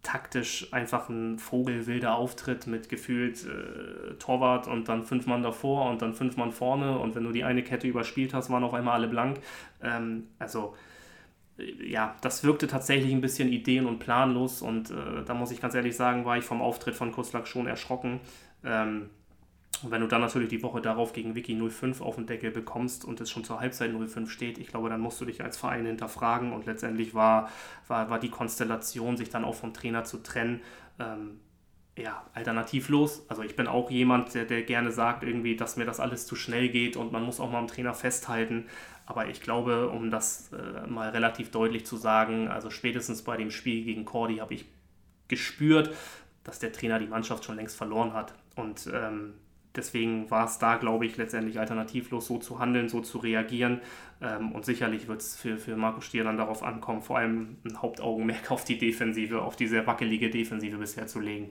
taktisch einfach ein vogelwilder Auftritt mit gefühlt äh, Torwart und dann fünf Mann davor und dann fünf Mann vorne. Und wenn du die eine Kette überspielt hast, waren auf einmal alle blank. Ähm, also ja, das wirkte tatsächlich ein bisschen ideen- und planlos und äh, da muss ich ganz ehrlich sagen, war ich vom Auftritt von Kuslak schon erschrocken. Ähm, und wenn du dann natürlich die Woche darauf gegen Wiki 05 auf den Deckel bekommst und es schon zur Halbzeit 05 steht, ich glaube, dann musst du dich als Verein hinterfragen und letztendlich war, war, war die Konstellation, sich dann auch vom Trainer zu trennen, ähm, ja, alternativlos. Also ich bin auch jemand, der, der gerne sagt, irgendwie, dass mir das alles zu schnell geht und man muss auch mal am Trainer festhalten. Aber ich glaube, um das äh, mal relativ deutlich zu sagen, also spätestens bei dem Spiel gegen Cordy habe ich gespürt, dass der Trainer die Mannschaft schon längst verloren hat. Und ähm, deswegen war es da, glaube ich, letztendlich alternativlos, so zu handeln, so zu reagieren. Ähm, und sicherlich wird es für, für Marco Stier dann darauf ankommen, vor allem ein Hauptaugenmerk auf die Defensive, auf die sehr wackelige Defensive bisher zu legen.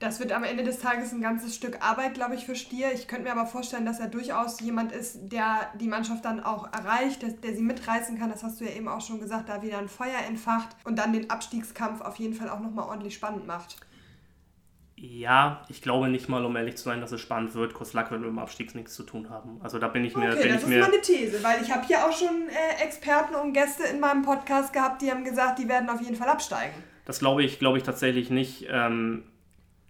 Das wird am Ende des Tages ein ganzes Stück Arbeit, glaube ich, für Stier. Ich könnte mir aber vorstellen, dass er durchaus jemand ist, der die Mannschaft dann auch erreicht, der, der sie mitreißen kann. Das hast du ja eben auch schon gesagt, da wieder ein Feuer entfacht und dann den Abstiegskampf auf jeden Fall auch nochmal ordentlich spannend macht. Ja, ich glaube nicht mal, um ehrlich zu sein, dass es spannend wird. Koslak wird mit dem Abstieg nichts zu tun haben. Also da bin ich mir. Okay, bin das ich ist mir, meine These, weil ich habe hier auch schon äh, Experten und Gäste in meinem Podcast gehabt, die haben gesagt, die werden auf jeden Fall absteigen. Das glaube ich, glaube ich tatsächlich nicht. Ähm,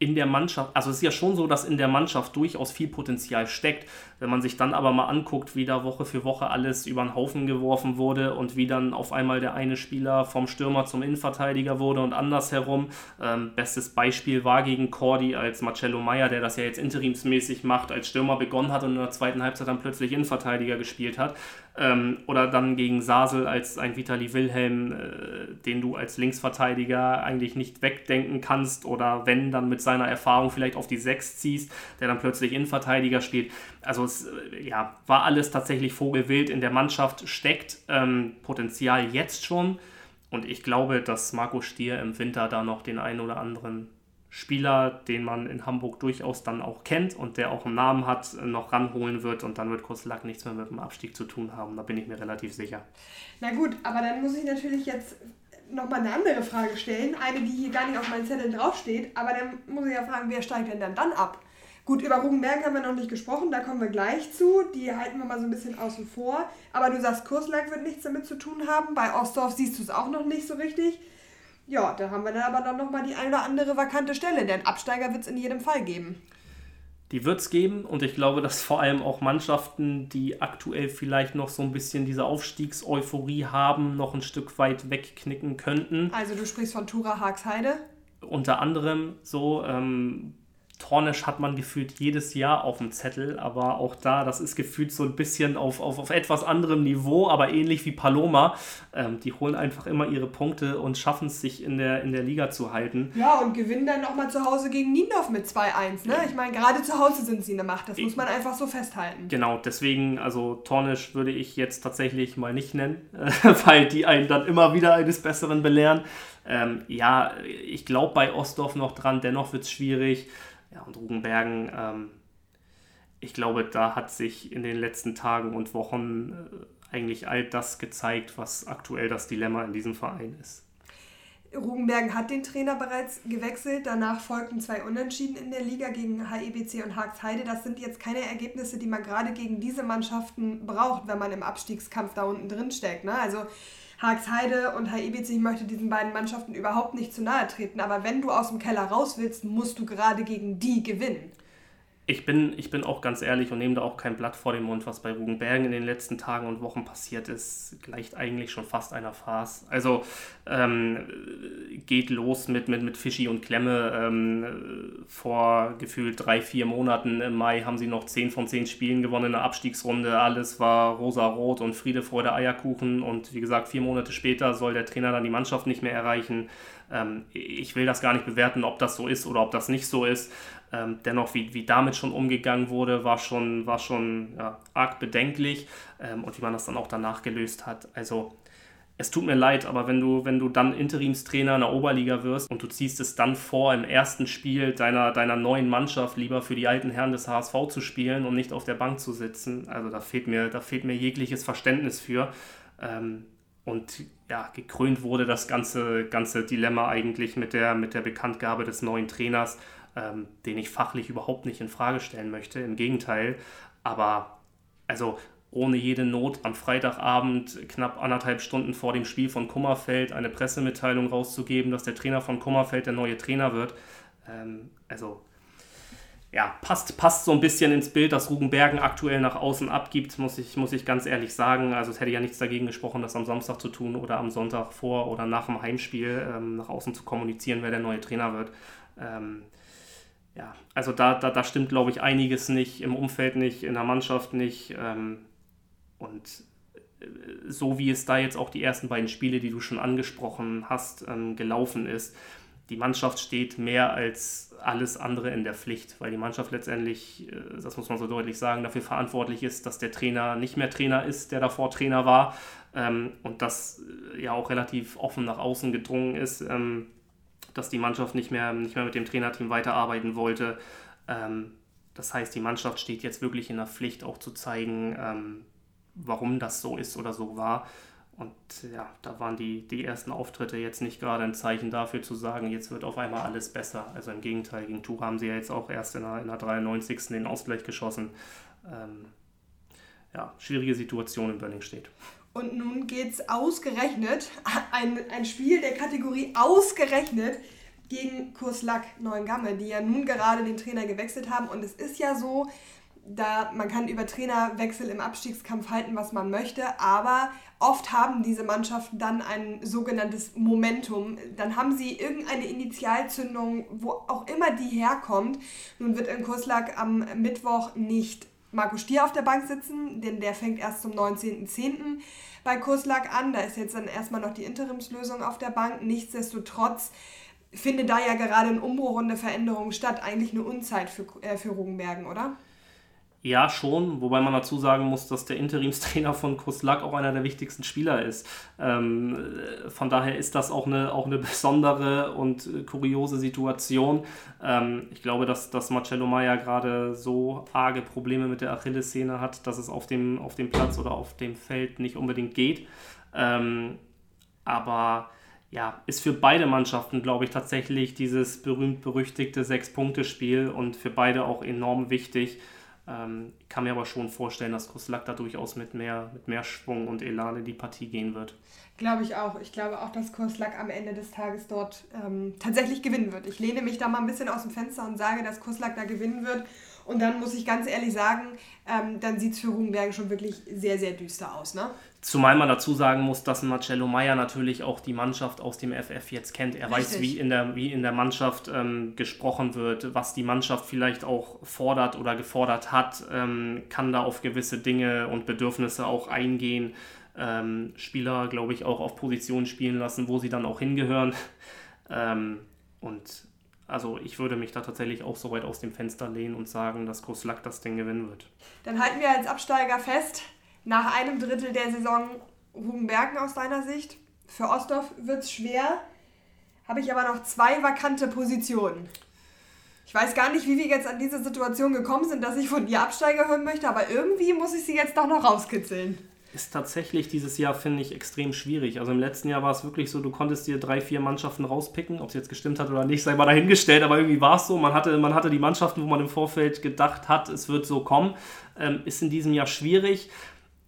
in der Mannschaft, also es ist ja schon so, dass in der Mannschaft durchaus viel Potenzial steckt. Wenn man sich dann aber mal anguckt, wie da Woche für Woche alles über den Haufen geworfen wurde und wie dann auf einmal der eine Spieler vom Stürmer zum Innenverteidiger wurde und andersherum. Ähm, bestes Beispiel war gegen Cordy, als Marcello Meyer, der das ja jetzt interimsmäßig macht, als Stürmer begonnen hat und in der zweiten Halbzeit dann plötzlich Innenverteidiger gespielt hat. Ähm, oder dann gegen Sasel als ein Vitali Wilhelm, äh, den du als Linksverteidiger eigentlich nicht wegdenken kannst oder wenn dann mit seiner Erfahrung vielleicht auf die Sechs ziehst, der dann plötzlich Innenverteidiger spielt. Also es äh, ja, war alles tatsächlich vogelwild. In der Mannschaft steckt ähm, Potenzial jetzt schon. Und ich glaube, dass Marco Stier im Winter da noch den einen oder anderen Spieler, den man in Hamburg durchaus dann auch kennt und der auch einen Namen hat, noch ranholen wird und dann wird Kostelak nichts mehr mit dem Abstieg zu tun haben. Da bin ich mir relativ sicher. Na gut, aber dann muss ich natürlich jetzt nochmal eine andere Frage stellen. Eine, die hier gar nicht auf meinen Zetteln draufsteht. Aber dann muss ich ja fragen, wer steigt denn dann, dann ab? Gut, über Rugenberg haben wir noch nicht gesprochen, da kommen wir gleich zu. Die halten wir mal so ein bisschen außen vor. Aber du sagst, Kurslack wird nichts damit zu tun haben. Bei Ostdorf siehst du es auch noch nicht so richtig. Ja, da haben wir dann aber dann nochmal die eine oder andere vakante Stelle, denn Absteiger wird es in jedem Fall geben. Die wird es geben und ich glaube, dass vor allem auch Mannschaften, die aktuell vielleicht noch so ein bisschen diese Aufstiegseuphorie haben, noch ein Stück weit wegknicken könnten. Also du sprichst von Tura Haagsheide? Unter anderem so, ähm, Tornisch hat man gefühlt jedes Jahr auf dem Zettel, aber auch da, das ist gefühlt so ein bisschen auf, auf, auf etwas anderem Niveau, aber ähnlich wie Paloma. Ähm, die holen einfach immer ihre Punkte und schaffen es, sich in der, in der Liga zu halten. Ja, und gewinnen dann nochmal zu Hause gegen Niendorf mit 2-1. Ne? Ich meine, gerade zu Hause sind sie eine Macht, das muss man einfach so festhalten. Genau, deswegen, also Tornisch würde ich jetzt tatsächlich mal nicht nennen, weil die einen dann immer wieder eines Besseren belehren. Ähm, ja, ich glaube bei Ostdorf noch dran, dennoch wird es schwierig. Ja, und Rugenbergen, ähm, ich glaube, da hat sich in den letzten Tagen und Wochen äh, eigentlich all das gezeigt, was aktuell das Dilemma in diesem Verein ist. Rugenbergen hat den Trainer bereits gewechselt. Danach folgten zwei Unentschieden in der Liga gegen HEBC und Haagsheide. Das sind jetzt keine Ergebnisse, die man gerade gegen diese Mannschaften braucht, wenn man im Abstiegskampf da unten drin steckt. Ne? Also Haagsheide und HIBC, ich möchte diesen beiden Mannschaften überhaupt nicht zu nahe treten, aber wenn du aus dem Keller raus willst, musst du gerade gegen die gewinnen. Ich bin, ich bin auch ganz ehrlich und nehme da auch kein Blatt vor den Mund, was bei Rugenbergen in den letzten Tagen und Wochen passiert ist, gleicht eigentlich schon fast einer Farce. Also ähm, geht los mit, mit, mit Fischi und Klemme. Ähm, vor gefühlt drei, vier Monaten im Mai haben sie noch 10 von 10 Spielen gewonnen in der Abstiegsrunde. Alles war rosa-rot und Friede, Freude, Eierkuchen. Und wie gesagt, vier Monate später soll der Trainer dann die Mannschaft nicht mehr erreichen. Ähm, ich will das gar nicht bewerten, ob das so ist oder ob das nicht so ist. Ähm, dennoch, wie, wie damit schon umgegangen wurde, war schon, war schon ja, arg bedenklich ähm, und wie man das dann auch danach gelöst hat. Also es tut mir leid, aber wenn du, wenn du dann Interimstrainer in der Oberliga wirst und du ziehst es dann vor, im ersten Spiel deiner, deiner neuen Mannschaft lieber für die alten Herren des HSV zu spielen und nicht auf der Bank zu sitzen, also da fehlt mir, da fehlt mir jegliches Verständnis für. Ähm, und ja, gekrönt wurde das ganze, ganze Dilemma eigentlich mit der, mit der Bekanntgabe des neuen Trainers, ähm, den ich fachlich überhaupt nicht in Frage stellen möchte. Im Gegenteil. Aber also ohne jede Not am Freitagabend, knapp anderthalb Stunden vor dem Spiel von Kummerfeld, eine Pressemitteilung rauszugeben, dass der Trainer von Kummerfeld der neue Trainer wird. Ähm, also ja, passt, passt so ein bisschen ins Bild, das Rugenbergen aktuell nach außen abgibt, muss ich, muss ich ganz ehrlich sagen. Also es hätte ja nichts dagegen gesprochen, das am Samstag zu tun oder am Sonntag vor oder nach dem Heimspiel ähm, nach außen zu kommunizieren, wer der neue Trainer wird. Ähm, ja, also da, da, da stimmt, glaube ich, einiges nicht, im Umfeld nicht, in der Mannschaft nicht. Ähm, und äh, so wie es da jetzt auch die ersten beiden Spiele, die du schon angesprochen hast, ähm, gelaufen ist, die Mannschaft steht mehr als alles andere in der Pflicht, weil die Mannschaft letztendlich, äh, das muss man so deutlich sagen, dafür verantwortlich ist, dass der Trainer nicht mehr Trainer ist, der davor Trainer war ähm, und das äh, ja auch relativ offen nach außen gedrungen ist, ähm, dass die Mannschaft nicht mehr, nicht mehr mit dem Trainerteam weiterarbeiten wollte. das heißt, die Mannschaft steht jetzt wirklich in der Pflicht, auch zu zeigen, warum das so ist oder so war. Und ja, da waren die, die ersten Auftritte jetzt nicht gerade ein Zeichen dafür zu sagen, jetzt wird auf einmal alles besser. Also im Gegenteil, gegen Tura haben sie ja jetzt auch erst in der, in der 93. den Ausgleich geschossen. Ähm, ja, schwierige Situation in Bönning steht. Und nun geht es ausgerechnet, ein, ein Spiel der Kategorie ausgerechnet gegen Kurslack Neuengamme, die ja nun gerade den Trainer gewechselt haben. Und es ist ja so, da man kann über Trainerwechsel im Abstiegskampf halten, was man möchte, aber oft haben diese Mannschaften dann ein sogenanntes Momentum. Dann haben sie irgendeine Initialzündung, wo auch immer die herkommt. Nun wird in Kurslack am Mittwoch nicht Marco Stier auf der Bank sitzen, denn der fängt erst zum 19.10. bei Kurslack an. Da ist jetzt dann erstmal noch die Interimslösung auf der Bank. Nichtsdestotrotz findet da ja gerade ein Umbruch und eine Veränderung statt. Eigentlich eine Unzeit für, äh, für Rugenbergen, oder? Ja, schon, wobei man dazu sagen muss, dass der Interimstrainer von Kuslak auch einer der wichtigsten Spieler ist. Ähm, von daher ist das auch eine, auch eine besondere und kuriose Situation. Ähm, ich glaube, dass, dass Marcello Maya gerade so arge Probleme mit der Achillessehne hat, dass es auf dem, auf dem Platz oder auf dem Feld nicht unbedingt geht. Ähm, aber ja, ist für beide Mannschaften, glaube ich, tatsächlich dieses berühmt-berüchtigte Sechs-Punkte-Spiel und für beide auch enorm wichtig. Ähm, kann mir aber schon vorstellen, dass Kuslak da durchaus mit mehr, mit mehr Schwung und Elan in die Partie gehen wird. Glaube ich auch. Ich glaube auch, dass Kurslack am Ende des Tages dort ähm, tatsächlich gewinnen wird. Ich lehne mich da mal ein bisschen aus dem Fenster und sage, dass Kurslack da gewinnen wird. Und dann muss ich ganz ehrlich sagen, ähm, dann sieht es für Rugenbergen schon wirklich sehr, sehr düster aus. Ne? Zumal man dazu sagen muss, dass Marcello Meyer natürlich auch die Mannschaft aus dem FF jetzt kennt. Er Richtig. weiß, wie in der, wie in der Mannschaft ähm, gesprochen wird, was die Mannschaft vielleicht auch fordert oder gefordert hat, ähm, kann da auf gewisse Dinge und Bedürfnisse auch eingehen. Ähm, Spieler, glaube ich, auch auf Positionen spielen lassen, wo sie dann auch hingehören. Ähm, und also ich würde mich da tatsächlich auch so weit aus dem Fenster lehnen und sagen, dass Koslak das Ding gewinnen wird. Dann halten wir als Absteiger fest, nach einem Drittel der Saison Rugenbergen aus deiner Sicht. Für Ostdorf wird es schwer. Habe ich aber noch zwei vakante Positionen. Ich weiß gar nicht, wie wir jetzt an diese Situation gekommen sind, dass ich von dir Absteiger hören möchte, aber irgendwie muss ich sie jetzt doch noch rauskitzeln ist tatsächlich dieses Jahr, finde ich, extrem schwierig. Also im letzten Jahr war es wirklich so, du konntest dir drei, vier Mannschaften rauspicken, ob es jetzt gestimmt hat oder nicht, sei mal dahingestellt, aber irgendwie war es so. Man hatte, man hatte die Mannschaften, wo man im Vorfeld gedacht hat, es wird so kommen. Ähm, ist in diesem Jahr schwierig.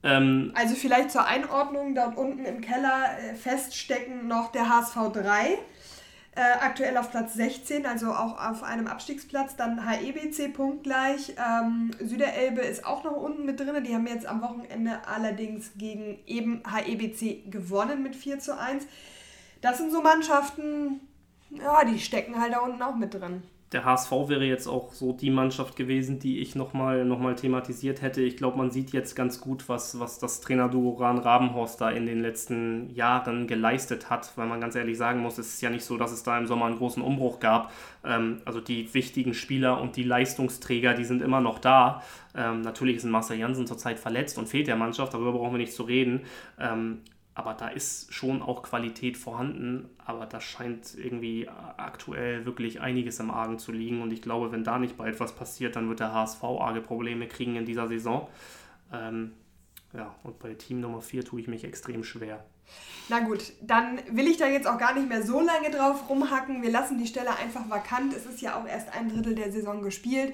Ähm, also vielleicht zur Einordnung, dort unten im Keller äh, feststecken noch der HSV 3 äh, aktuell auf Platz 16, also auch auf einem Abstiegsplatz. Dann HEBC punktgleich. Ähm, Süderelbe ist auch noch unten mit drin. Die haben jetzt am Wochenende allerdings gegen eben HEBC gewonnen mit 4 zu 1. Das sind so Mannschaften, ja, die stecken halt da unten auch mit drin der HSV wäre jetzt auch so die Mannschaft gewesen, die ich nochmal noch mal thematisiert hätte. Ich glaube, man sieht jetzt ganz gut, was, was das Trainerduo Ran Rabenhorst da in den letzten Jahren geleistet hat, weil man ganz ehrlich sagen muss, es ist ja nicht so, dass es da im Sommer einen großen Umbruch gab. Ähm, also die wichtigen Spieler und die Leistungsträger, die sind immer noch da. Ähm, natürlich ist Marcel Janssen zurzeit verletzt und fehlt der Mannschaft, darüber brauchen wir nicht zu reden. Ähm, aber da ist schon auch Qualität vorhanden, aber da scheint irgendwie aktuell wirklich einiges im Argen zu liegen. Und ich glaube, wenn da nicht bald was passiert, dann wird der HSV arge Probleme kriegen in dieser Saison. Ähm, ja, und bei Team Nummer 4 tue ich mich extrem schwer. Na gut, dann will ich da jetzt auch gar nicht mehr so lange drauf rumhacken. Wir lassen die Stelle einfach vakant. Es ist ja auch erst ein Drittel der Saison gespielt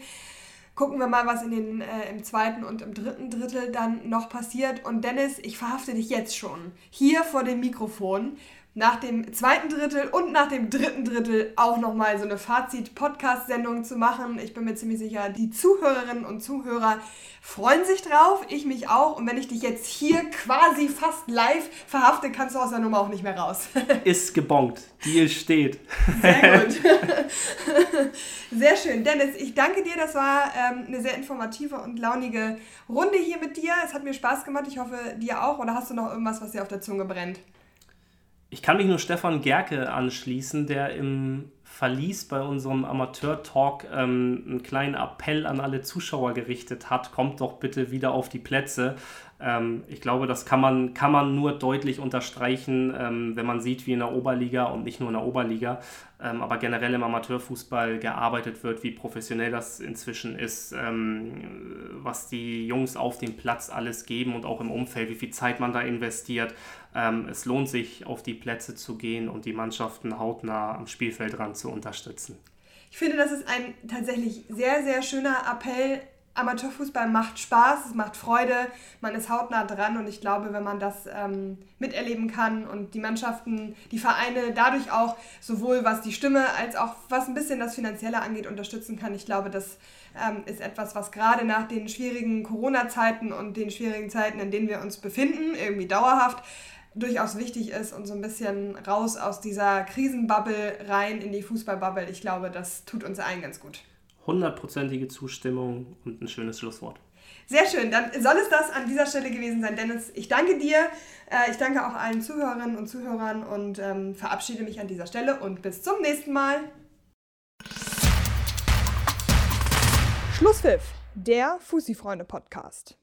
gucken wir mal, was in den, äh, im zweiten und im dritten Drittel dann noch passiert. Und Dennis, ich verhafte dich jetzt schon hier vor dem Mikrofon nach dem zweiten Drittel und nach dem dritten Drittel auch nochmal so eine Fazit-Podcast-Sendung zu machen. Ich bin mir ziemlich sicher, die Zuhörerinnen und Zuhörer freuen sich drauf, ich mich auch. Und wenn ich dich jetzt hier quasi fast live verhafte, kannst du aus der Nummer auch nicht mehr raus. Ist gebongt. Deal steht. Sehr gut. Sehr schön. Dennis, ich danke dir. Das war ähm, eine sehr informative und launige Runde hier mit dir. Es hat mir Spaß gemacht. Ich hoffe, dir auch. Oder hast du noch irgendwas, was dir auf der Zunge brennt? Ich kann mich nur Stefan Gerke anschließen, der im Verlies bei unserem Amateur-Talk ähm, einen kleinen Appell an alle Zuschauer gerichtet hat. Kommt doch bitte wieder auf die Plätze. Ähm, ich glaube, das kann man, kann man nur deutlich unterstreichen, ähm, wenn man sieht, wie in der Oberliga und nicht nur in der Oberliga, ähm, aber generell im Amateurfußball gearbeitet wird, wie professionell das inzwischen ist, ähm, was die Jungs auf dem Platz alles geben und auch im Umfeld, wie viel Zeit man da investiert. Ähm, es lohnt sich, auf die Plätze zu gehen und die Mannschaften hautnah am Spielfeldrand zu unterstützen. Ich finde, das ist ein tatsächlich sehr, sehr schöner Appell Amateurfußball macht Spaß, es macht Freude, man ist hautnah dran und ich glaube, wenn man das ähm, miterleben kann und die Mannschaften, die Vereine dadurch auch sowohl was die Stimme als auch was ein bisschen das Finanzielle angeht unterstützen kann, ich glaube, das ähm, ist etwas, was gerade nach den schwierigen Corona-Zeiten und den schwierigen Zeiten, in denen wir uns befinden, irgendwie dauerhaft, durchaus wichtig ist und so ein bisschen raus aus dieser Krisenbubble rein in die Fußballbubble. Ich glaube, das tut uns allen ganz gut hundertprozentige Zustimmung und ein schönes Schlusswort. Sehr schön, dann soll es das an dieser Stelle gewesen sein. Dennis, ich danke dir. Äh, ich danke auch allen Zuhörerinnen und Zuhörern und ähm, verabschiede mich an dieser Stelle und bis zum nächsten Mal. Schlusspfiff, der Fussi-Freunde-Podcast.